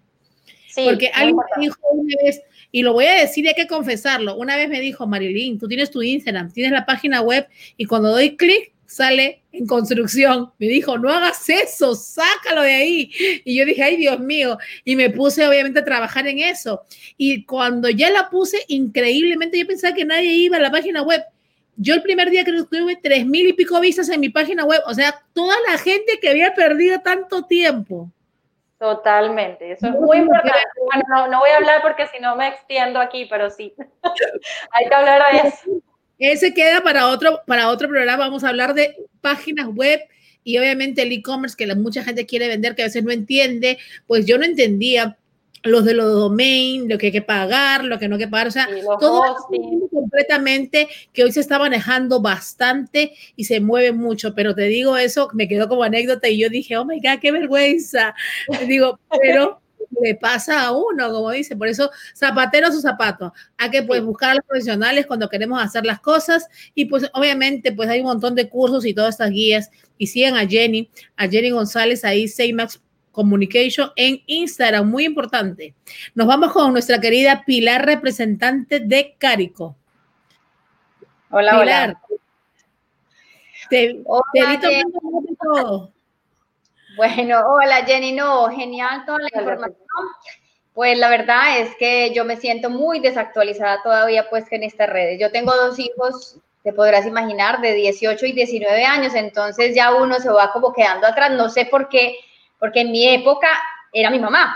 [SPEAKER 2] Sí, porque alguien me dijo una vez, y lo voy a decir, hay que confesarlo. Una vez me dijo, Marilyn, tú tienes tu Instagram, tienes la página web y cuando doy clic sale en construcción. Me dijo, no hagas eso, sácalo de ahí. Y yo dije, ay Dios mío. Y me puse obviamente a trabajar en eso. Y cuando ya la puse, increíblemente, yo pensaba que nadie iba a la página web. Yo el primer día creo que tuve tres mil y pico vistas en mi página web. O sea, toda la gente que había perdido tanto tiempo.
[SPEAKER 3] Totalmente, eso es muy importante. Bueno, no, voy a hablar porque si no me extiendo aquí, pero sí, hay que hablar de eso.
[SPEAKER 2] Ese queda para otro, para otro programa, vamos a hablar de páginas web y obviamente el e-commerce que la, mucha gente quiere vender que a veces no entiende, pues yo no entendía los de los domain, lo que hay que pagar, lo que no hay que pagar, o sea, todo completamente que hoy se está manejando bastante y se mueve mucho, pero te digo eso, me quedó como anécdota y yo dije, oh my God, qué vergüenza. digo, pero le pasa a uno, como dice, por eso zapatero a su zapato. Hay que pues buscar a los profesionales cuando queremos hacer las cosas y pues obviamente pues hay un montón de cursos y todas estas guías y sigan a Jenny, a Jenny González ahí, Saymax Communication en Instagram, muy importante. Nos vamos con nuestra querida Pilar, representante de Carico.
[SPEAKER 4] Hola, Pilar. hola.
[SPEAKER 2] Te, todo.
[SPEAKER 4] Bueno, hola Jenny, no, genial toda la información. Pues la verdad es que yo me siento muy desactualizada todavía pues en estas redes. Yo tengo dos hijos, te podrás imaginar, de 18 y 19 años, entonces ya uno se va como quedando atrás, no sé por qué porque en mi época era mi mamá.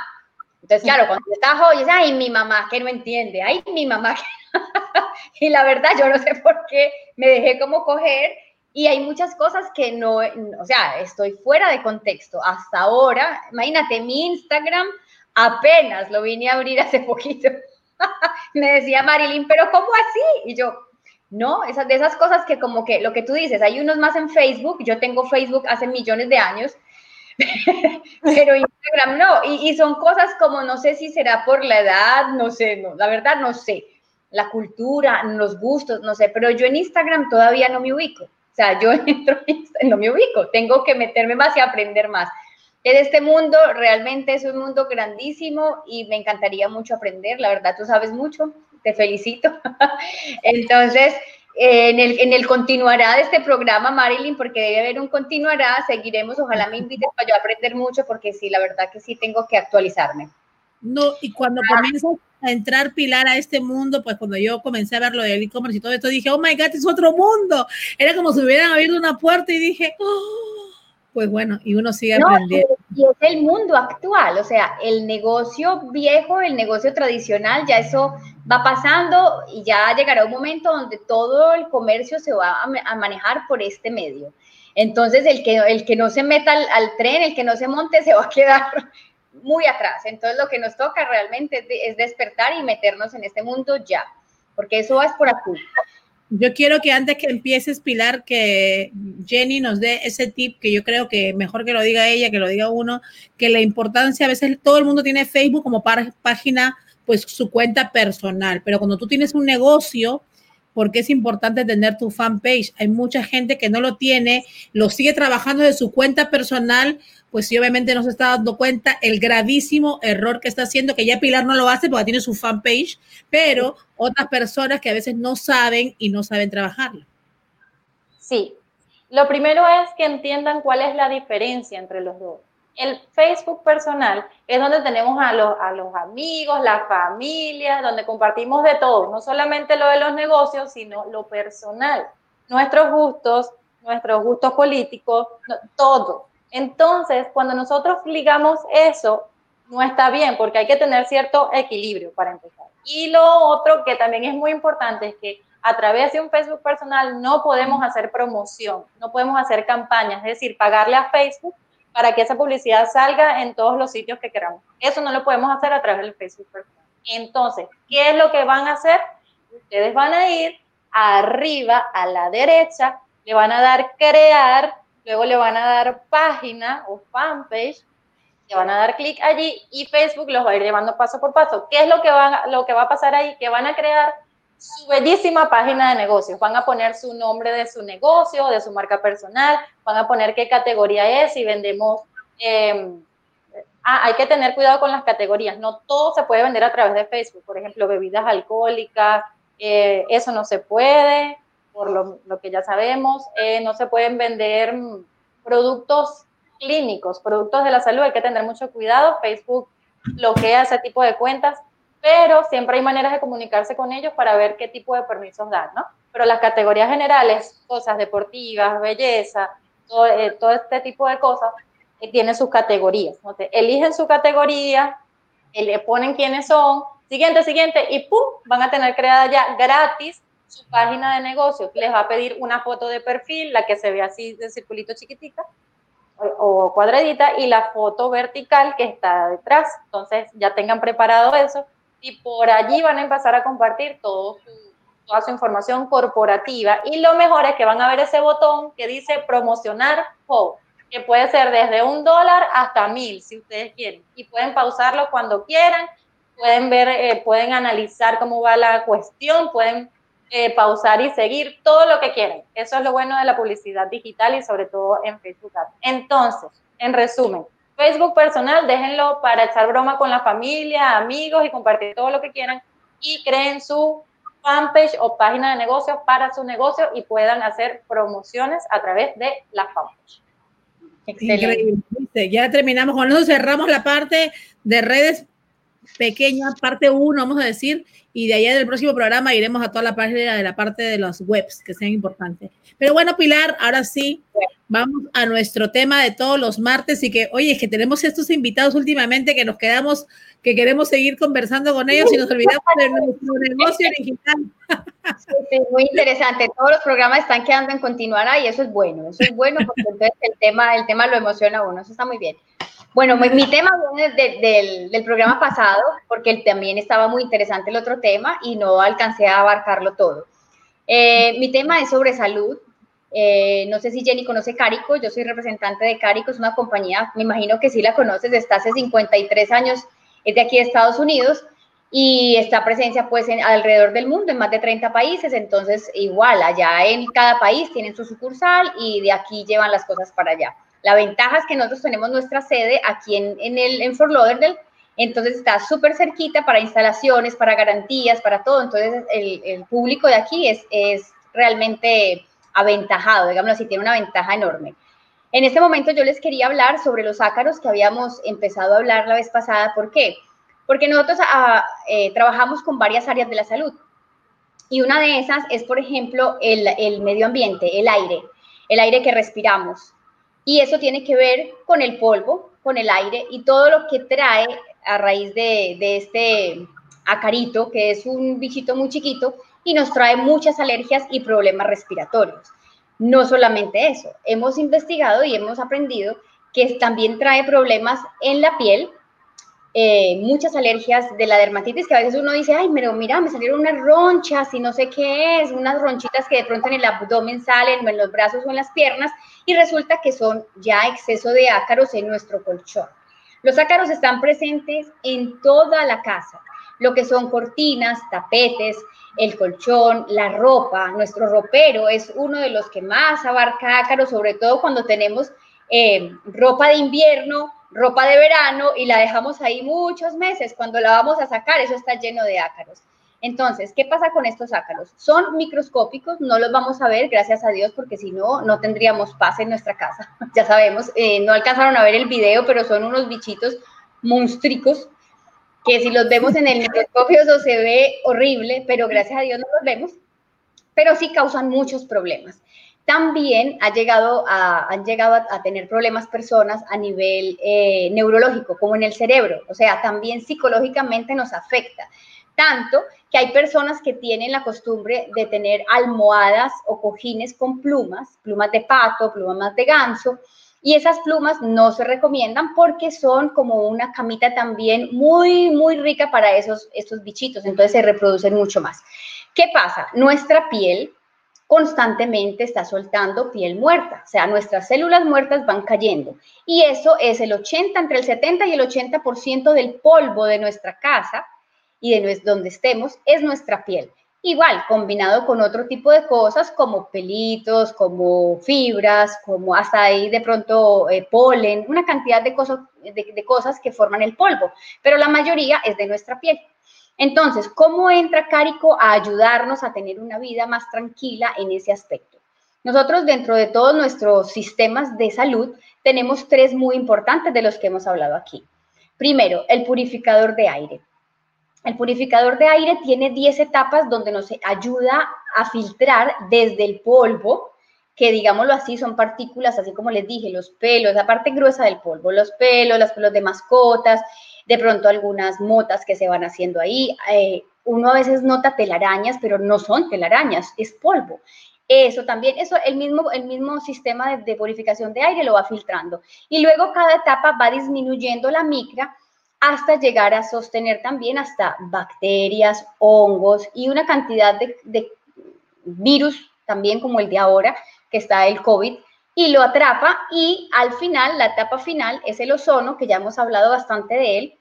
[SPEAKER 4] Entonces, claro, cuando estaba joven, ay, mi mamá que no entiende, ay, mi mamá. y la verdad, yo no sé por qué me dejé como coger y hay muchas cosas que no, o sea, estoy fuera de contexto. Hasta ahora, imagínate, mi Instagram apenas lo vine a abrir hace poquito. Me decía Marilyn, pero ¿cómo así? Y yo, no, esas, de esas cosas que como que lo que tú dices, hay unos más en Facebook, yo tengo Facebook hace millones de años, pero Instagram no, y, y, son cosas como, no sé si será por la edad, no sé, no, la verdad no sé, la cultura, los gustos, no sé, pero yo en Instagram todavía no me ubico. O sea, yo entro, no me ubico, tengo que meterme más y aprender más. En este mundo realmente es un mundo grandísimo y me encantaría mucho aprender, la verdad tú sabes mucho, te felicito. Entonces, en el, en el continuará de este programa, Marilyn, porque debe haber un continuará, seguiremos, ojalá me invites para yo aprender mucho, porque sí, la verdad que sí tengo que actualizarme.
[SPEAKER 2] No, y cuando ah. comienzas a entrar Pilar a este mundo, pues cuando yo comencé a ver lo del e-commerce y todo esto, dije, oh my God, es otro mundo. Era como si hubieran abierto una puerta y dije, oh, pues bueno, y uno sigue aprendiendo.
[SPEAKER 4] Y es el mundo actual, o sea, el negocio viejo, el negocio tradicional, ya eso va pasando y ya llegará un momento donde todo el comercio se va a, manejar por este medio. Entonces, el que, el que no se meta al, al, tren, el que no se monte, se va a quedar muy atrás. Entonces lo que nos toca realmente es despertar y meternos en este mundo ya, porque eso es por aquí.
[SPEAKER 2] Yo quiero que antes que empieces, Pilar, que Jenny nos dé ese tip que yo creo que mejor que lo diga ella, que lo diga uno, que la importancia, a veces todo el mundo tiene Facebook como página, pues su cuenta personal, pero cuando tú tienes un negocio, porque es importante tener tu fanpage. Hay mucha gente que no lo tiene, lo sigue trabajando de su cuenta personal, pues sí, obviamente no se está dando cuenta el gravísimo error que está haciendo, que ya Pilar no lo hace porque tiene su fanpage, pero otras personas que a veces no saben y no saben trabajarlo.
[SPEAKER 3] Sí, lo primero es que entiendan cuál es la diferencia entre los dos. El Facebook personal es donde tenemos a los, a los amigos, la familia, donde compartimos de todo, no solamente lo de los negocios, sino lo personal, nuestros gustos, nuestros gustos políticos, todo. Entonces, cuando nosotros ligamos eso, no está bien, porque hay que tener cierto equilibrio para empezar. Y lo otro que también es muy importante es que a través de un Facebook personal no podemos hacer promoción, no podemos hacer campañas, es decir, pagarle a Facebook para que esa publicidad salga en todos los sitios que queramos. Eso no lo podemos hacer a través del Facebook personal. Entonces, ¿qué es lo que van a hacer? Ustedes van a ir arriba a la derecha, le van a dar crear, luego le van a dar página o fanpage, le van a dar clic allí y Facebook los va a ir llevando paso por paso. ¿Qué es lo que, van, lo que va a pasar ahí? Que van a crear su bellísima página de negocios. Van a poner su nombre de su negocio, de su marca personal, van a poner qué categoría es, y vendemos... Em, ah, hay que tener cuidado con las categorías. No todo se puede vender a través de Facebook. Por ejemplo, bebidas alcohólicas, eh, eso no se puede, por lo, lo que ya sabemos. Eh, no se pueden vender productos clínicos, productos de la salud. Hay que tener mucho cuidado. Facebook bloquea ese tipo de cuentas pero siempre hay maneras de comunicarse con ellos para ver qué tipo de permisos dan, ¿no? Pero las categorías generales, cosas deportivas, belleza, todo, eh, este tipo de cosas, eh, tienen sus categorías. Entonces, eligen su categoría, eh, le ponen quiénes son, siguiente, siguiente, y ¡pum! Van a tener creada ya gratis su página de negocio. Les va a pedir una foto de perfil, la que se ve así de circulito chiquitita, o cuadradita y la foto vertical que está detrás. Entonces ya tengan preparado eso y por allí van a empezar a compartir toda su información corporativa y lo mejor es que van a ver ese botón que dice promocionar que puede ser desde un dólar hasta mil si ustedes quieren y pueden pausarlo cuando quieran, pueden ver, eh, pueden analizar cómo va la cuestión, pueden eh, pausar y seguir todo lo que quieran. Eso es lo bueno de la publicidad digital y sobre todo en Facebook Entonces, en resumen, Facebook personal, déjenlo para echar broma con la familia, amigos y compartir todo lo que quieran y creen su fanpage o página de negocios para su negocio y puedan hacer promociones a través de la fanpage.
[SPEAKER 2] Excelente. Ya terminamos con eso, cerramos la parte de redes pequeña, parte 1, vamos a decir, y de allá en el próximo programa iremos a toda la parte de la parte de los webs que sean importantes. Pero bueno, Pilar, ahora sí, vamos a nuestro tema de todos los martes y que, oye, es que tenemos estos invitados últimamente que nos quedamos, que queremos seguir conversando con ellos y nos olvidamos de nuestro negocio digital.
[SPEAKER 4] Sí, muy interesante. Todos los programas están quedando en continuar y eso es bueno. Eso es bueno porque entonces el tema, el tema lo emociona a uno. Eso está muy bien. Bueno, mi, tema viene del, programa pasado porque también estaba muy interesante el otro tema y no alcancé a abarcarlo todo. Eh, mi tema es sobre salud. Eh, no sé si Jenny conoce Carico, yo soy representante de Carico, es una compañía, me imagino que sí la conoces, está hace 53 años, es de aquí de Estados Unidos y está presencia pues en, alrededor del mundo, en más de 30 países, entonces igual, allá en cada país tienen su sucursal y de aquí llevan las cosas para allá. La ventaja es que nosotros tenemos nuestra sede aquí en, en, el, en Fort Lauderdale, entonces está súper cerquita para instalaciones, para garantías, para todo, entonces el, el público de aquí es, es realmente aventajado, digamos así, tiene una ventaja enorme. En este momento yo les quería hablar sobre los ácaros que habíamos empezado a hablar la vez pasada. ¿Por qué? Porque nosotros ah, eh, trabajamos con varias áreas de la salud. Y una de esas es, por ejemplo, el, medio ambiente, el aire, el aire que respiramos. Y eso tiene que ver con el polvo, con el aire y todo lo que trae a raíz de, este acarito, que es un bichito muy chiquito y nos trae muchas alergias y problemas respiratorios. No solamente eso, hemos investigado y hemos aprendido que también trae problemas en la piel, eh, muchas alergias de la dermatitis que a veces uno dice, ay, pero mira, me salieron unas ronchas y no sé qué es, unas ronchitas que de pronto en el abdomen salen o en los brazos o en las piernas y resulta que son ya exceso de ácaros en nuestro colchón. Los ácaros están presentes en toda la casa, lo que son cortinas, tapetes, el colchón, la ropa, nuestro ropero es uno de los que más abarca ácaros, sobre todo cuando tenemos eh, ropa de invierno ropa de verano y la dejamos ahí muchos meses. Cuando la vamos a sacar, eso está lleno de ácaros. Entonces, ¿qué pasa con estos ácaros? Son microscópicos, no los vamos a ver, gracias a Dios, porque si no, no tendríamos paz en nuestra casa. ya sabemos, eh, no alcanzaron a ver el video, pero son unos bichitos monstruos que si los vemos en el microscopio eso se ve horrible, pero gracias a Dios no los vemos, pero sí causan muchos problemas también ha llegado a, han llegado a, tener problemas personas a nivel eh, neurológico, como en el cerebro, o sea, también psicológicamente nos afecta. Tanto que hay personas que tienen la costumbre de tener almohadas o cojines con plumas, plumas de pato, plumas de ganso, y esas plumas no se recomiendan porque son como una camita también muy, muy rica para esos, estos bichitos, entonces se reproducen mucho más. ¿Qué pasa? Nuestra piel constantemente está soltando piel muerta, o sea, nuestras células muertas van cayendo. Y eso es el 80, entre el 70 y el 80% del polvo de nuestra casa y de donde estemos, es nuestra piel. Igual, combinado con otro tipo de cosas como pelitos, como fibras, como hasta ahí de pronto eh, polen, una cantidad de cosas, de cosas que forman el polvo, pero la mayoría es de nuestra piel. Entonces, ¿cómo entra Carico a ayudarnos a tener una vida más tranquila en ese aspecto? Nosotros dentro de todos nuestros sistemas de salud tenemos tres muy importantes de los que hemos hablado aquí. Primero, el purificador de aire. El purificador de aire tiene 10 etapas donde nos ayuda a filtrar desde el polvo, que digámoslo así, son partículas, así como les dije, los pelos, la parte gruesa del polvo, los pelos, los pelos de mascotas, de pronto algunas motas que se van haciendo ahí. Eh, uno a veces nota telarañas, pero no son telarañas, es polvo. Eso también, eso el mismo, el mismo sistema de, purificación de aire lo va filtrando. Y luego cada etapa va disminuyendo la micra hasta llegar a sostener también hasta bacterias, hongos y una cantidad de, de virus también como el de ahora, que está el COVID, y lo atrapa y al final, la etapa final es el ozono, que ya hemos hablado bastante de él.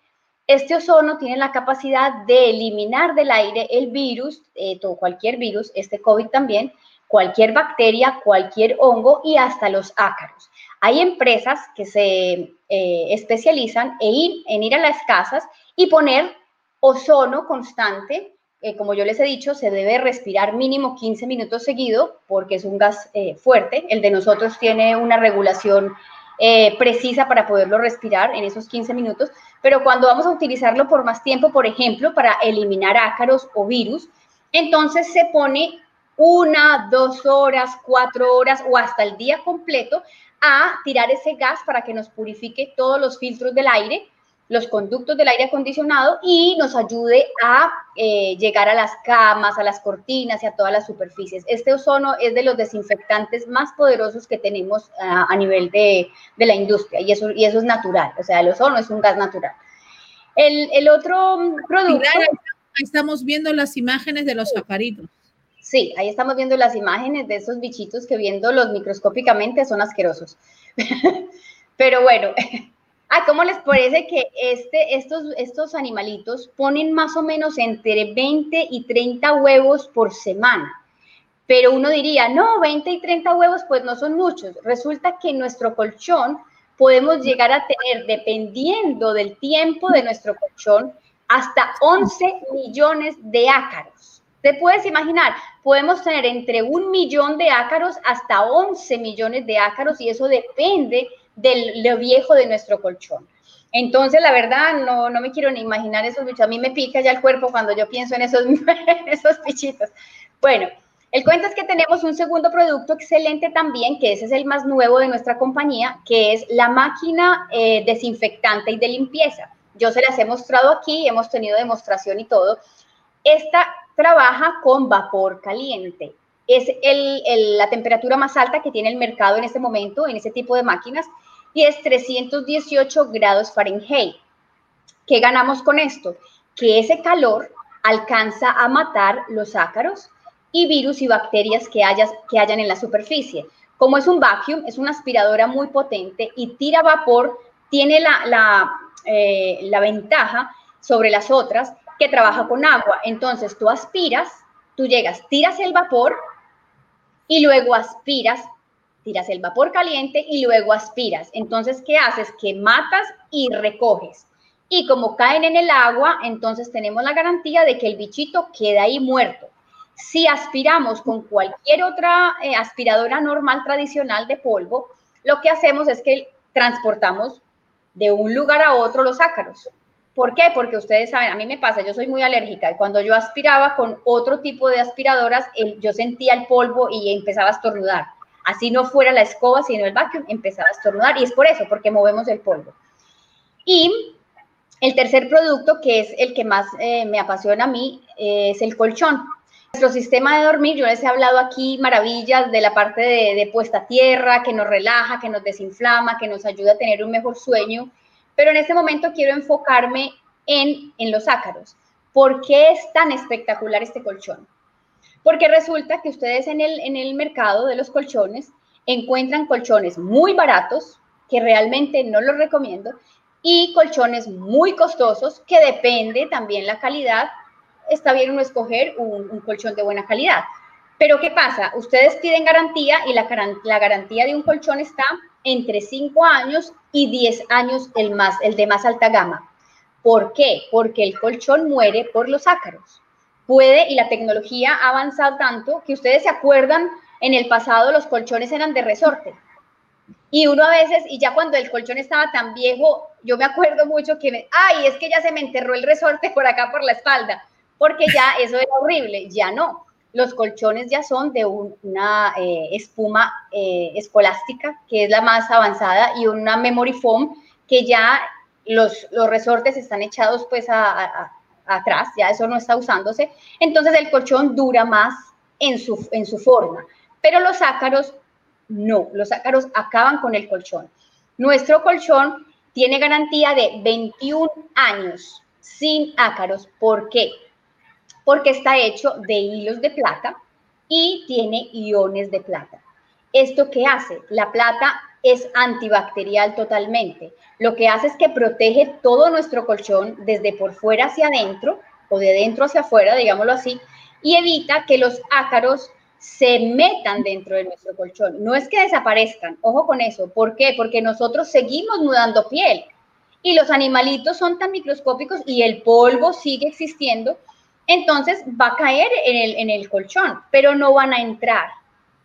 [SPEAKER 4] Este ozono tiene la capacidad de eliminar del aire el virus, eh, todo, cualquier virus, este COVID también, cualquier bacteria, cualquier hongo y hasta los ácaros. Hay empresas que se eh, especializan en ir, en ir a las casas y poner ozono constante eh, como yo les he dicho, se debe respirar mínimo 15 minutos seguido porque es un gas eh, fuerte. El de nosotros tiene una regulación eh, precisa para poderlo respirar en esos 15 minutos, pero cuando vamos a utilizarlo por más tiempo, por ejemplo, para eliminar ácaros o virus, entonces se pone una, dos horas, cuatro horas o hasta el día completo a tirar ese gas para que nos purifique todos los filtros del aire los conductos del aire acondicionado y nos ayude a eh, llegar a las camas, a las cortinas y a todas las superficies. Este ozono es de los desinfectantes más poderosos que tenemos ah, a nivel de, de, la industria y eso, y eso es natural, o sea, el ozono es un gas natural. El, el otro producto...
[SPEAKER 2] Ahí estamos viendo las imágenes de los sacaritos.
[SPEAKER 4] Sí, ahí estamos viendo las imágenes de esos bichitos que viéndolos microscópicamente son asquerosos. Pero bueno, Ah, ¿cómo les parece que este, estos, estos animalitos ponen más o menos entre 20 y 30 huevos por semana? Pero uno diría, no, 20 y 30 huevos pues no son muchos. Resulta que en nuestro colchón podemos llegar a tener, dependiendo del tiempo de nuestro colchón, hasta 11 millones de ácaros. ¿Te puedes imaginar? Podemos tener entre un millón de ácaros hasta 11 millones de ácaros y eso depende de lo viejo de nuestro colchón. Entonces, la verdad, no, no me quiero ni imaginar esos bichos. A mí me pica ya el cuerpo cuando yo pienso en esos, esos bichitos. Bueno, el cuento es que tenemos un segundo producto excelente también, que ese es el más nuevo de nuestra compañía, que es la máquina eh, desinfectante y de limpieza. Yo se las he mostrado aquí, hemos tenido demostración y todo. Esta trabaja con vapor caliente. Es el, la temperatura más alta que tiene el mercado en este momento en ese tipo de máquinas y es 318 grados Fahrenheit. ¿Qué ganamos con esto? Que ese calor alcanza a matar los ácaros y virus y bacterias que, hayas, que hayan en la superficie. Como es un vacuum, es una aspiradora muy potente y tira vapor, tiene la, la, eh, la ventaja sobre las otras que trabaja con agua. Entonces tú aspiras, tú llegas, tiras el vapor y luego aspiras tiras el vapor caliente y luego aspiras. Entonces, ¿qué haces? Que matas y recoges. Y como caen en el agua, entonces tenemos la garantía de que el bichito queda ahí muerto. Si aspiramos con cualquier otra eh, aspiradora normal tradicional de polvo, lo que hacemos es que transportamos de un lugar a otro los ácaros. ¿Por qué? Porque ustedes saben, a mí me pasa, yo soy muy alérgica y cuando yo aspiraba con otro tipo de aspiradoras, yo sentía el polvo y empezaba a estornudar así no fuera la escoba, sino el vacuum, empezaba a estornudar y es por eso, porque movemos el polvo. Y el tercer producto, que es el que más eh, me apasiona a mí, es el colchón. Nuestro sistema de dormir, yo les he hablado aquí maravillas de la parte de, puesta a tierra, que nos relaja, que nos desinflama, que nos ayuda a tener un mejor sueño, pero en este momento quiero enfocarme en, en los ácaros. ¿Por qué es tan espectacular este colchón? Porque resulta que ustedes en el, en el mercado de los colchones encuentran colchones muy baratos, que realmente no los recomiendo, y colchones muy costosos, que depende también la calidad. Está bien uno escoger un, colchón de buena calidad. Pero ¿qué pasa? Ustedes piden garantía y la, garantía de un colchón está entre 5 años y 10 años el, más, el de más alta gama. ¿Por qué? Porque el colchón muere por los ácaros puede y la tecnología ha avanzado tanto que ustedes se acuerdan, en el pasado los colchones eran de resorte. Y uno a veces, y ya cuando el colchón estaba tan viejo, yo me acuerdo mucho que, me, ay, es que ya se me enterró el resorte por acá por la espalda, porque ya eso era horrible, ya no. Los colchones ya son de una eh, espuma eh, escolástica, que es la más avanzada, y una memory foam, que ya los, los resortes están echados pues a atrás, ya eso no está usándose, entonces el colchón dura más en su, en su forma. Pero los ácaros no, los ácaros acaban con el colchón. Nuestro colchón tiene garantía de 21 años sin ácaros. ¿Por qué? Porque está hecho de hilos de plata y tiene iones de plata. ¿Esto qué hace? La plata es antibacterial totalmente. Lo que hace es que protege todo nuestro colchón desde por fuera hacia adentro o de dentro hacia afuera, digámoslo así, y evita que los ácaros se metan dentro de nuestro colchón. No es que desaparezcan, ojo con eso. ¿Por qué? Porque nosotros seguimos mudando piel y los animalitos son tan microscópicos y el polvo sigue existiendo, entonces va a caer en el, en el colchón, pero no van a entrar.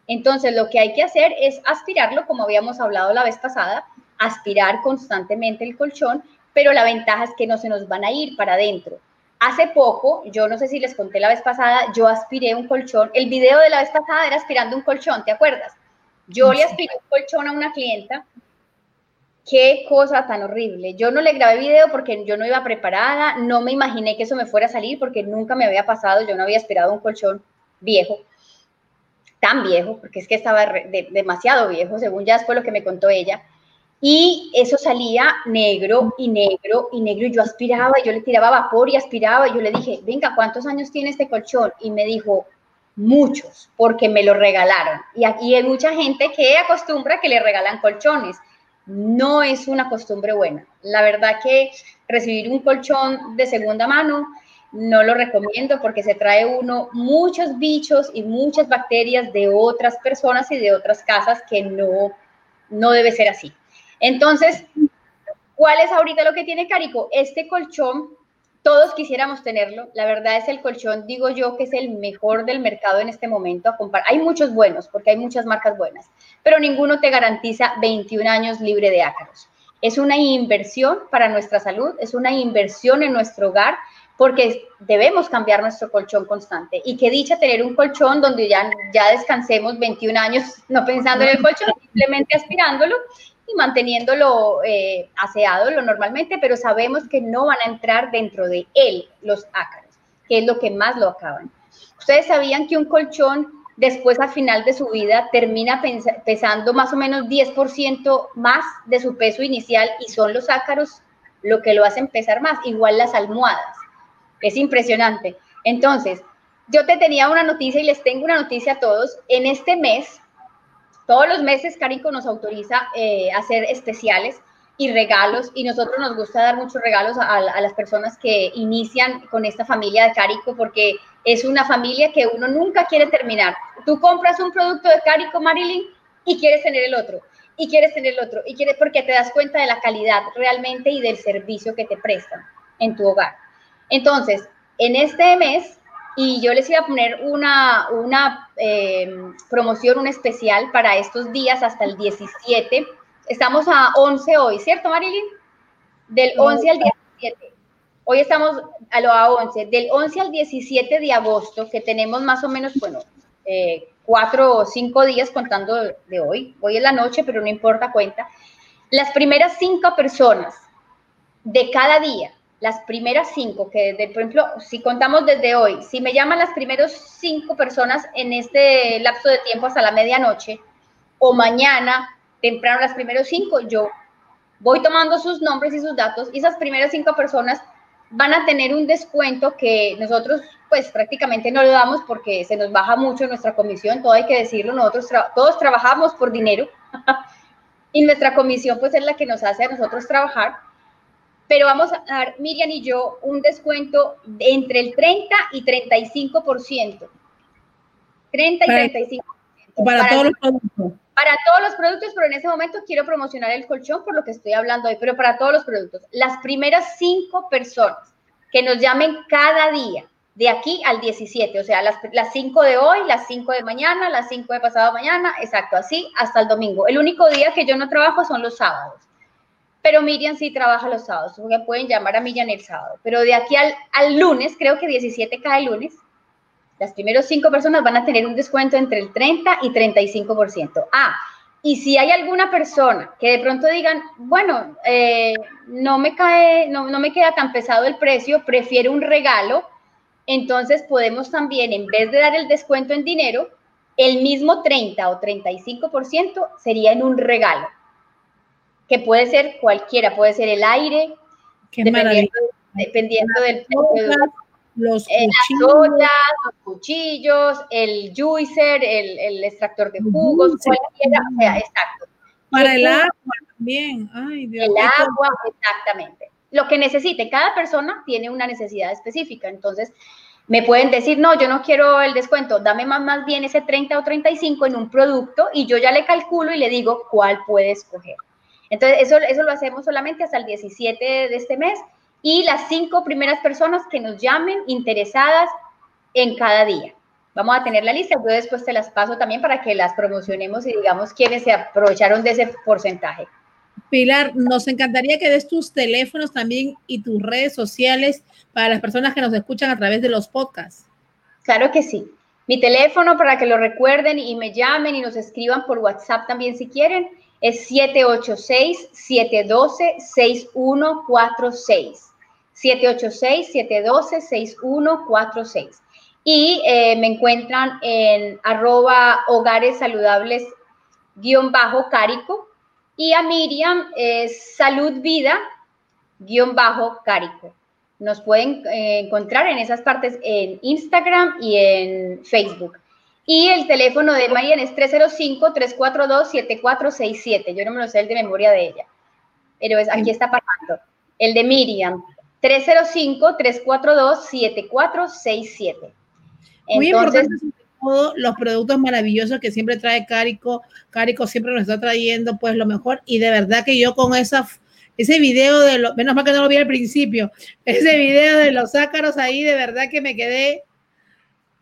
[SPEAKER 4] Entonces, lo que hay que hacer es aspirarlo, como habíamos hablado la vez pasada, aspirar constantemente el colchón, pero la ventaja es que no se nos van a ir para adentro. Hace poco, yo no sé si les conté la vez pasada, yo aspiré un colchón. El video de la vez pasada era aspirando un colchón, ¿te acuerdas? Yo le aspiré un colchón a una clienta qué cosa tan horrible. Yo no le grabé video porque yo no iba preparada, no me imaginé que eso me fuera a salir porque nunca me había pasado, yo no había esperado un colchón viejo, tan viejo, porque es que estaba demasiado viejo, según ya después lo que me contó ella. Y eso salía negro y negro y negro. Y yo aspiraba, yo le tiraba vapor y aspiraba. Y yo le dije, venga, ¿cuántos años tiene este colchón? Y me dijo, muchos, porque me lo regalaron. Y aquí hay mucha gente que acostumbra que le regalan colchones. No es una costumbre buena. La verdad que recibir un colchón de segunda mano no lo recomiendo porque se trae uno muchos bichos y muchas bacterias de otras personas y de otras casas que no, no debe ser así. Entonces, ¿cuál es ahorita lo que tiene Carico? Este colchón, todos quisiéramos tenerlo. La verdad es el colchón, digo yo, que es el mejor del mercado en este momento. Hay muchos buenos, porque hay muchas marcas buenas, pero ninguno te garantiza 21 años libre de ácaros. Es una inversión para nuestra salud, es una inversión en nuestro hogar, porque debemos cambiar nuestro colchón constante. Y qué dicha tener un colchón donde ya, ya descansemos 21 años no pensando en el colchón, simplemente aspirándolo y manteniéndolo eh, aseado lo normalmente, pero sabemos que no van a entrar dentro de él los ácaros, que es lo que más lo acaban. Ustedes sabían que un colchón después al final de su vida termina pesando más o menos 10% más de su peso inicial y son los ácaros lo que lo hacen pesar más, igual las almohadas. Es impresionante. Entonces, yo te tenía una noticia y les tengo una noticia a todos. En este mes todos los meses Carico nos autoriza eh, hacer especiales y regalos y nosotros nos gusta dar muchos regalos a, las personas que inician con esta familia de Carico porque es una familia que uno nunca quiere terminar. Tú compras un producto de Carico, Marilyn, y quieres tener el otro, y quieres tener el otro, y quieres porque te das cuenta de la calidad realmente y del servicio que te prestan en tu hogar. Entonces, en este mes y yo les iba a poner una, una eh, promoción, un especial para estos días hasta el 17. Estamos a 11 hoy, ¿cierto, Marilyn? Del 11 al 17. Hoy estamos a lo a 11. Del 11 al 17 de agosto, que tenemos más o menos, bueno, eh, cuatro o cinco días contando de hoy. Hoy es la noche, pero no importa cuenta. Las primeras cinco personas de cada día las primeras cinco, que desde, por ejemplo, si contamos desde hoy, si me llaman las primeras cinco personas en este lapso de tiempo hasta la medianoche, o mañana, temprano las primeros cinco, yo voy tomando sus nombres y sus datos, y esas primeras cinco personas van a tener un descuento que nosotros pues prácticamente no lo damos porque se nos baja mucho nuestra comisión, todo hay que decirlo, nosotros todos trabajamos por dinero y nuestra comisión pues es la que nos hace a nosotros trabajar pero vamos a dar, Miriam y yo, un descuento de entre el 30 y 35%. 30 y 35%.
[SPEAKER 2] Para, todos los productos.
[SPEAKER 4] Para todos los productos, pero en ese momento quiero promocionar el colchón por lo que estoy hablando hoy, pero para todos los productos. Las primeras cinco personas que nos llamen cada día, de aquí al 17, o sea, las, las 5 de hoy, las 5 de mañana, las 5 de pasado mañana, exacto, así hasta el domingo. El único día que yo no trabajo son los sábados pero Miriam sí trabaja los sábados, pueden llamar a Miriam el sábado. Pero de aquí al, lunes, creo que 17 cada lunes, las primeras cinco personas van a tener un descuento entre el 30 y 35%. Ah, y si hay alguna persona que de pronto digan, bueno, eh, no, me cae, no, no me queda tan pesado el precio, prefiero un regalo, entonces podemos también, en vez de dar el descuento en dinero, el mismo 30 o 35% sería en un regalo que puede ser cualquiera, puede ser el aire, dependiendo, dependiendo, del
[SPEAKER 2] los
[SPEAKER 4] eh, cuchillos. los cuchillos, el juicer, el, extractor de jugos, cualquiera, o sea, exacto.
[SPEAKER 2] Para el agua también, Ay, Dios
[SPEAKER 4] el agua, exactamente. Lo que necesite, cada persona tiene una necesidad específica, entonces me pueden decir, no, yo no quiero el descuento, dame más, más bien ese 30 o 35 en un producto y yo ya le calculo y le digo cuál puede escoger. Entonces, eso, eso lo hacemos solamente hasta el 17 de este mes y las cinco primeras personas que nos llamen interesadas en cada día. Vamos a tener la lista, yo después te las paso también para que las promocionemos y digamos quiénes se aprovecharon de ese porcentaje.
[SPEAKER 2] Pilar, nos encantaría que des tus teléfonos también y tus redes sociales para las personas que nos escuchan a través de los podcasts.
[SPEAKER 4] Claro que sí. Mi teléfono para que lo recuerden y me llamen y nos escriban por WhatsApp también si quieren Es 786-712-6146. 786-712-6146. Y eh, me encuentran en arroba hogares saludables guion bajo cárico. Y a Miriam es salud vida guion bajo. Nos pueden eh, encontrar en esas partes en Instagram y en Facebook. Y el teléfono de Marian es 305-342-7467. Yo no me lo sé el de memoria de ella, pero es, aquí está pasando. El de Miriam, 305-342-7467.
[SPEAKER 2] Muy importante todos los productos maravillosos que siempre trae Carico. Carico siempre nos está trayendo pues lo mejor y de verdad que yo con esa ese video de los, menos mal que no lo vi al principio, ese video de los ácaros ahí, de verdad que me quedé,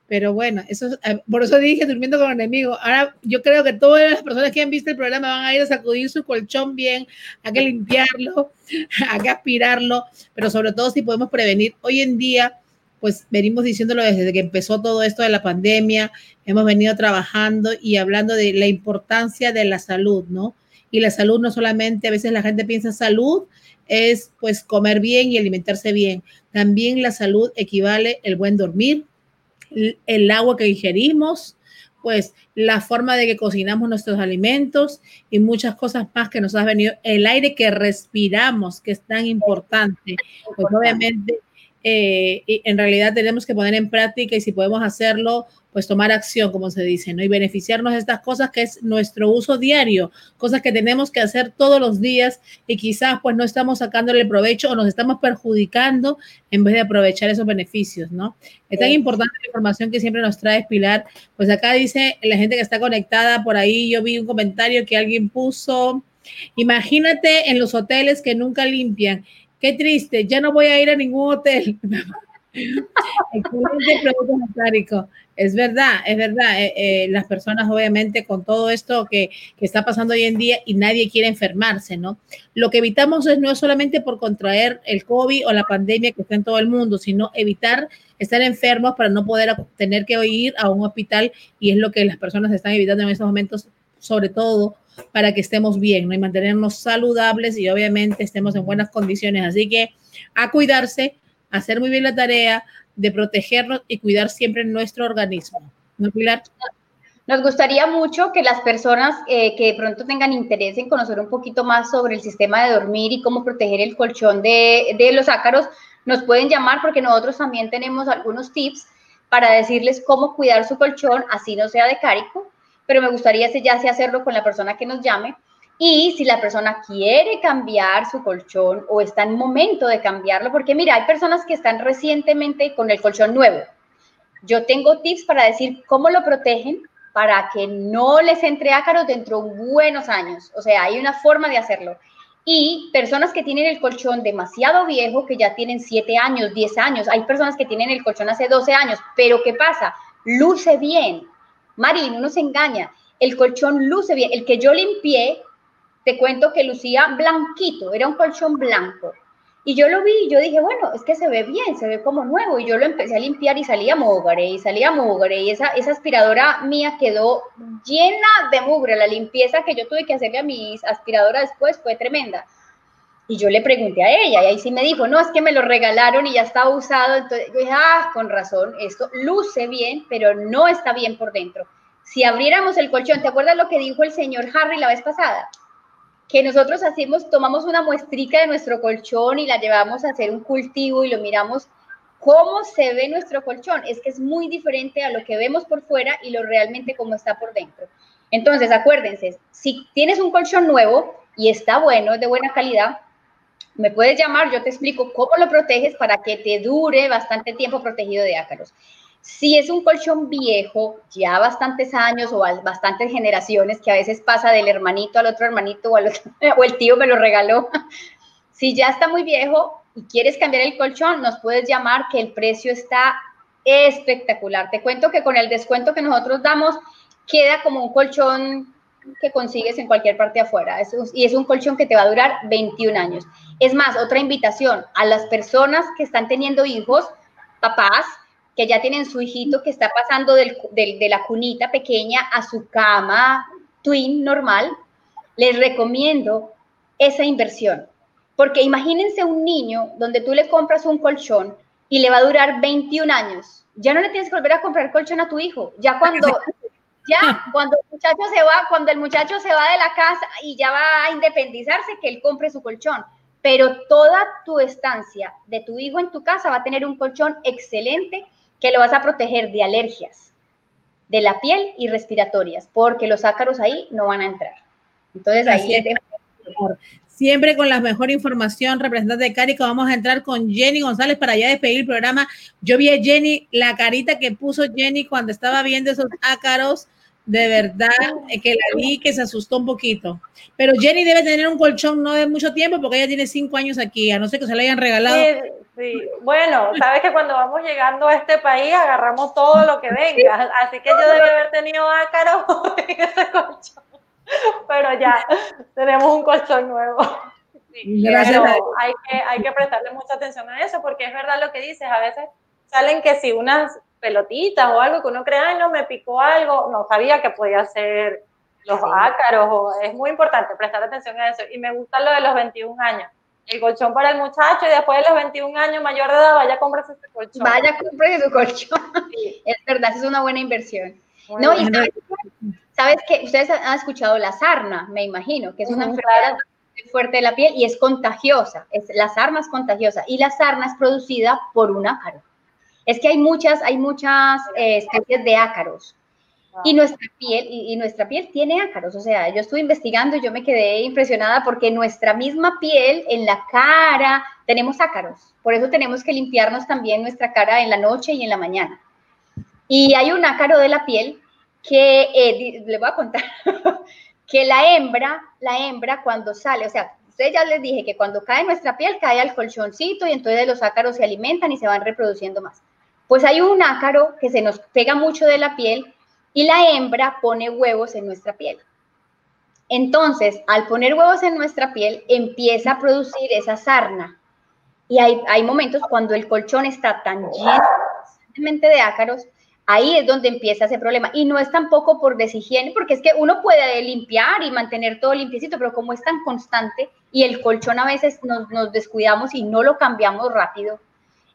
[SPEAKER 2] pero bueno, eso, eh, por eso dije durmiendo con el enemigo. Ahora yo creo que todas las personas que han visto el programa van a ir a sacudir su colchón bien, a que limpiarlo, a que aspirarlo, pero sobre todo si podemos prevenir. Hoy en día, pues venimos diciéndolo desde que empezó todo esto de la pandemia, hemos venido trabajando y hablando de la importancia de la salud, ¿no? Y la salud no solamente, a veces la gente piensa salud es pues comer bien y alimentarse bien. También la salud equivale el buen dormir, el agua que ingerimos, pues la forma de que cocinamos nuestros alimentos y muchas cosas más que nos ha venido, el aire que respiramos, que es tan importante. Pues obviamente, eh, en realidad tenemos que poner en práctica y si podemos hacerlo, pues tomar acción, como se dice, ¿no? Y beneficiarnos de estas cosas que es nuestro uso diario, cosas que tenemos que hacer todos los días y quizás pues no estamos sacándole provecho o nos estamos perjudicando en vez de aprovechar esos beneficios, ¿no? Es tan importante la información que siempre nos trae Pilar. Pues acá dice la gente que está conectada por ahí, yo vi un comentario que alguien puso, imagínate en los hoteles que nunca limpian. Qué triste, ya no voy a ir a ningún hotel. Excelente producto Es verdad, es verdad. Eh, eh, las personas, obviamente, con todo esto que, que, está pasando hoy en día y nadie quiere enfermarse, ¿no? Lo que evitamos es no solamente por contraer el COVID o la pandemia que está en todo el mundo, sino evitar estar enfermos para no poder tener que ir a un hospital y es lo que las personas están evitando en estos momentos, sobre todo para que estemos bien, ¿no? Y mantenernos saludables y obviamente estemos en buenas condiciones. Así que a cuidarse hacer muy bien la tarea de protegernos y cuidar siempre nuestro organismo. ¿No, Pilar?
[SPEAKER 4] Nos gustaría mucho que las personas eh, que de pronto tengan interés en conocer un poquito más sobre el sistema de dormir y cómo proteger el colchón de, los ácaros, nos pueden llamar porque nosotros también tenemos algunos tips para decirles cómo cuidar su colchón, así no sea de cárico, pero me gustaría ya hacerlo con la persona que nos llame y si la persona quiere cambiar su colchón o está en momento de cambiarlo, porque mira, hay personas que están recientemente con el colchón nuevo. Yo tengo tips para decir cómo lo protegen para que no les entre ácaros dentro de buenos años. O sea, hay una forma de hacerlo. Y personas que tienen el colchón demasiado viejo, que ya tienen 7 años, 10 años, hay personas que tienen el colchón hace 12 años, pero ¿qué pasa? Luce bien. Marín, uno se engaña. El colchón luce bien. El que yo limpié te cuento que lucía blanquito, era un colchón blanco. Y yo lo vi y yo dije, bueno, es que se ve bien, se ve como nuevo. Y yo lo empecé a limpiar y salía mugre, y salía mugre. Y esa, aspiradora mía quedó llena de mugre. La limpieza que yo tuve que hacerle a mi aspiradora después fue tremenda. Y yo le pregunté a ella, y ahí sí me dijo, no, es que me lo regalaron y ya estaba usado. Entonces yo dije, ah, con razón, esto luce bien, pero no está bien por dentro. Si abriéramos el colchón, ¿te acuerdas lo que dijo el señor Harry la vez pasada? Que nosotros hacemos, tomamos una muestrica de nuestro colchón y la llevamos a hacer un cultivo y lo miramos cómo se ve nuestro colchón. Es que es muy diferente a lo que vemos por fuera y lo realmente cómo está por dentro. Entonces, acuérdense, si tienes un colchón nuevo y está bueno, de buena calidad, me puedes llamar, yo te explico cómo lo proteges para que te dure bastante tiempo protegido de ácaros. Si es un colchón viejo, ya bastantes años o bastantes generaciones, que a veces pasa del hermanito al otro hermanito o, el tío me lo regaló, si ya está muy viejo y quieres cambiar el colchón, nos puedes llamar que el precio está espectacular. Te cuento que con el descuento que nosotros damos, queda como un colchón que consigues en cualquier parte afuera. y es un colchón que te va a durar 21 años. Es más, otra invitación a las personas que están teniendo hijos, papás, que ya tienen su hijito que está pasando de la cunita pequeña a su cama twin normal, les recomiendo esa inversión. Porque imagínense un niño donde tú le compras un colchón y le va a durar 21 años. Ya no le tienes que volver a comprar colchón a tu hijo. Ya cuando, ya cuando el muchacho se va, cuando el muchacho se va de la casa y ya va a independizarse, que él compre su colchón. Pero toda tu estancia de tu hijo en tu casa va a tener un colchón excelente que lo vas a proteger de alergias, de la piel y respiratorias, porque los ácaros ahí no van a entrar. Entonces ahí es
[SPEAKER 2] Siempre con la mejor información, representante de Carico, vamos a entrar con Jenny González para ya despedir el programa. Yo vi a Jenny, la carita que puso Jenny cuando estaba viendo esos ácaros, de verdad eh, que la vi que se asustó un poquito. Pero Jenny debe tener un colchón no de mucho tiempo porque ella tiene cinco años aquí, a no ser que se le hayan regalado.
[SPEAKER 3] Sí, bueno, sabes que cuando vamos llegando a este país agarramos todo lo que venga, así que yo debí haber tenido ácaros en ese colchón. pero ya tenemos un colchón nuevo. Gracias. hay que, hay que prestarle mucha atención a eso, porque es verdad lo que dices, a veces salen que si unas pelotitas o algo que uno cree, ay, no, me picó algo, no sabía que podía ser los ácaros, es muy importante prestar atención a eso. Y me gusta lo de los 21 años. El colchón para el muchacho y después de los 21 años mayor de edad, vaya a comprarse ese colchón.
[SPEAKER 4] Vaya a comprarse su colchón. Es verdad, es una buena inversión. no, y ¿Sabes que Ustedes han escuchado la sarna, me imagino, que es una enfermedad fuerte de la piel y es contagiosa. Es, la sarna es contagiosa y la sarna es producida por un ácaro. Es que hay muchas, hay muchas eh, especies de ácaros. Y nuestra piel, y, nuestra piel tiene ácaros. O sea, yo estuve investigando y yo me quedé impresionada porque nuestra misma piel, en la cara, tenemos ácaros. Por eso tenemos que limpiarnos también nuestra cara en la noche y en la mañana. Y hay un ácaro de la piel que, eh, le voy a contar, que la hembra, la hembra cuando sale, o sea, ustedes ya les dije que cuando cae nuestra piel cae al colchoncito y entonces los ácaros se alimentan y se van reproduciendo más. Pues hay un ácaro que se nos pega mucho de la piel y la hembra pone huevos en nuestra piel. Entonces, al poner huevos en nuestra piel, empieza a producir esa sarna. Y hay, momentos cuando el colchón está tan lleno de ácaros Ahí es donde empieza ese problema. Y no es tampoco por deshigiene, porque es que uno puede limpiar y mantener todo limpiecito, pero como es tan constante y el colchón a veces nos, descuidamos y no lo cambiamos rápido,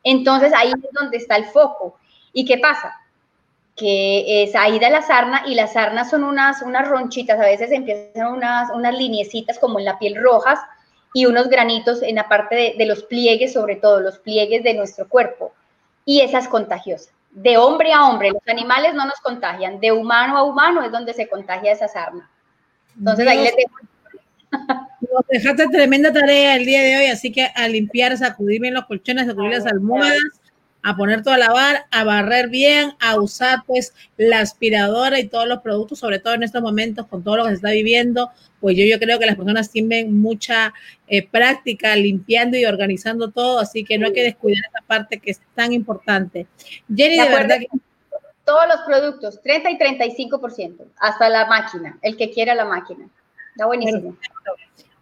[SPEAKER 4] entonces ahí es donde está el foco. ¿Y qué pasa? Que es ahí de la sarna y las sarnas son unas, unas ronchitas, a veces empiezan unas, unas liniecitas como en la piel rojas y unos granitos en la parte de, de los pliegues, sobre todo los pliegues de nuestro cuerpo. Y esa es contagiosa de hombre a hombre. Los animales no nos contagian, de humano a humano es donde se contagia esa sarna. Entonces ahí le dejo.
[SPEAKER 2] Nos dejaste tremenda tarea el día de hoy, así que a limpiar, sacudir bien los colchones, sacudir las almohadas, a poner todo a lavar, a barrer bien, a usar pues la aspiradora y todos los productos, sobre todo en estos momentos con todo lo que se está viviendo, pues yo, yo creo que las personas tienen mucha eh, práctica limpiando y organizando todo, así que no hay que descuidar esa parte que es tan importante.
[SPEAKER 4] Jenny, de, verdad que... Todos los productos, 30 y 35%, hasta la máquina, el que quiera la máquina. Está buenísimo.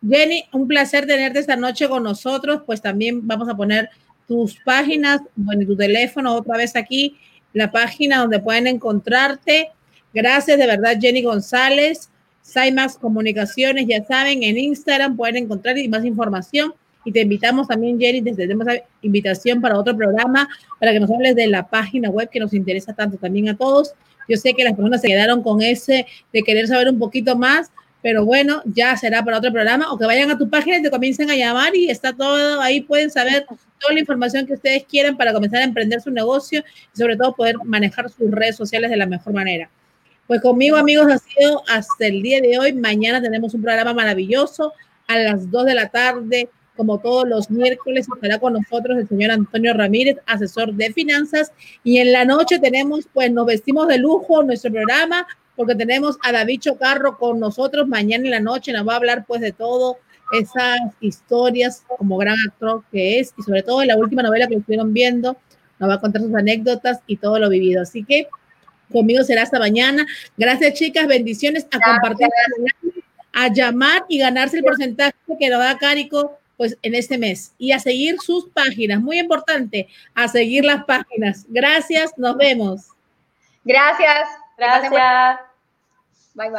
[SPEAKER 2] Jenny, un placer tenerte esta noche con nosotros, pues también vamos a poner tus páginas, bueno, tu teléfono otra vez aquí, la página donde pueden encontrarte. Gracias de verdad, Jenny González. Saimax Comunicaciones, ya saben, en Instagram pueden encontrar más información. Y te invitamos también, Jenny, desde tenemos invitación para otro programa, para que nos hables de la página web que nos interesa tanto también a todos. Yo sé que las personas se quedaron con ese de querer saber un poquito más, pero bueno, ya será para otro programa o que vayan a tu página y te comiencen a llamar y está todo ahí, pueden saber toda la información que ustedes quieran para comenzar a emprender su negocio y sobre todo poder manejar sus redes sociales de la mejor manera. Pues conmigo, amigos, ha sido hasta el día de hoy. Mañana tenemos un programa maravilloso a las 2 de la tarde, como todos los miércoles, estará con nosotros el señor Antonio Ramírez, asesor de finanzas. Y en la noche tenemos, pues nos vestimos de lujo nuestro programa porque tenemos a David Chocarro con nosotros mañana en la noche, nos va a hablar pues de todo esas historias como gran actor que es y sobre todo en la última novela que estuvieron viendo, nos va a contar sus anécdotas y todo lo vivido. Así que conmigo será hasta mañana. Gracias chicas, bendiciones a compartir, a llamar y ganarse el porcentaje que lo da Carico pues en este mes y a seguir sus páginas, muy importante, a seguir las páginas. Gracias, nos vemos.
[SPEAKER 4] Gracias.
[SPEAKER 3] Gracias.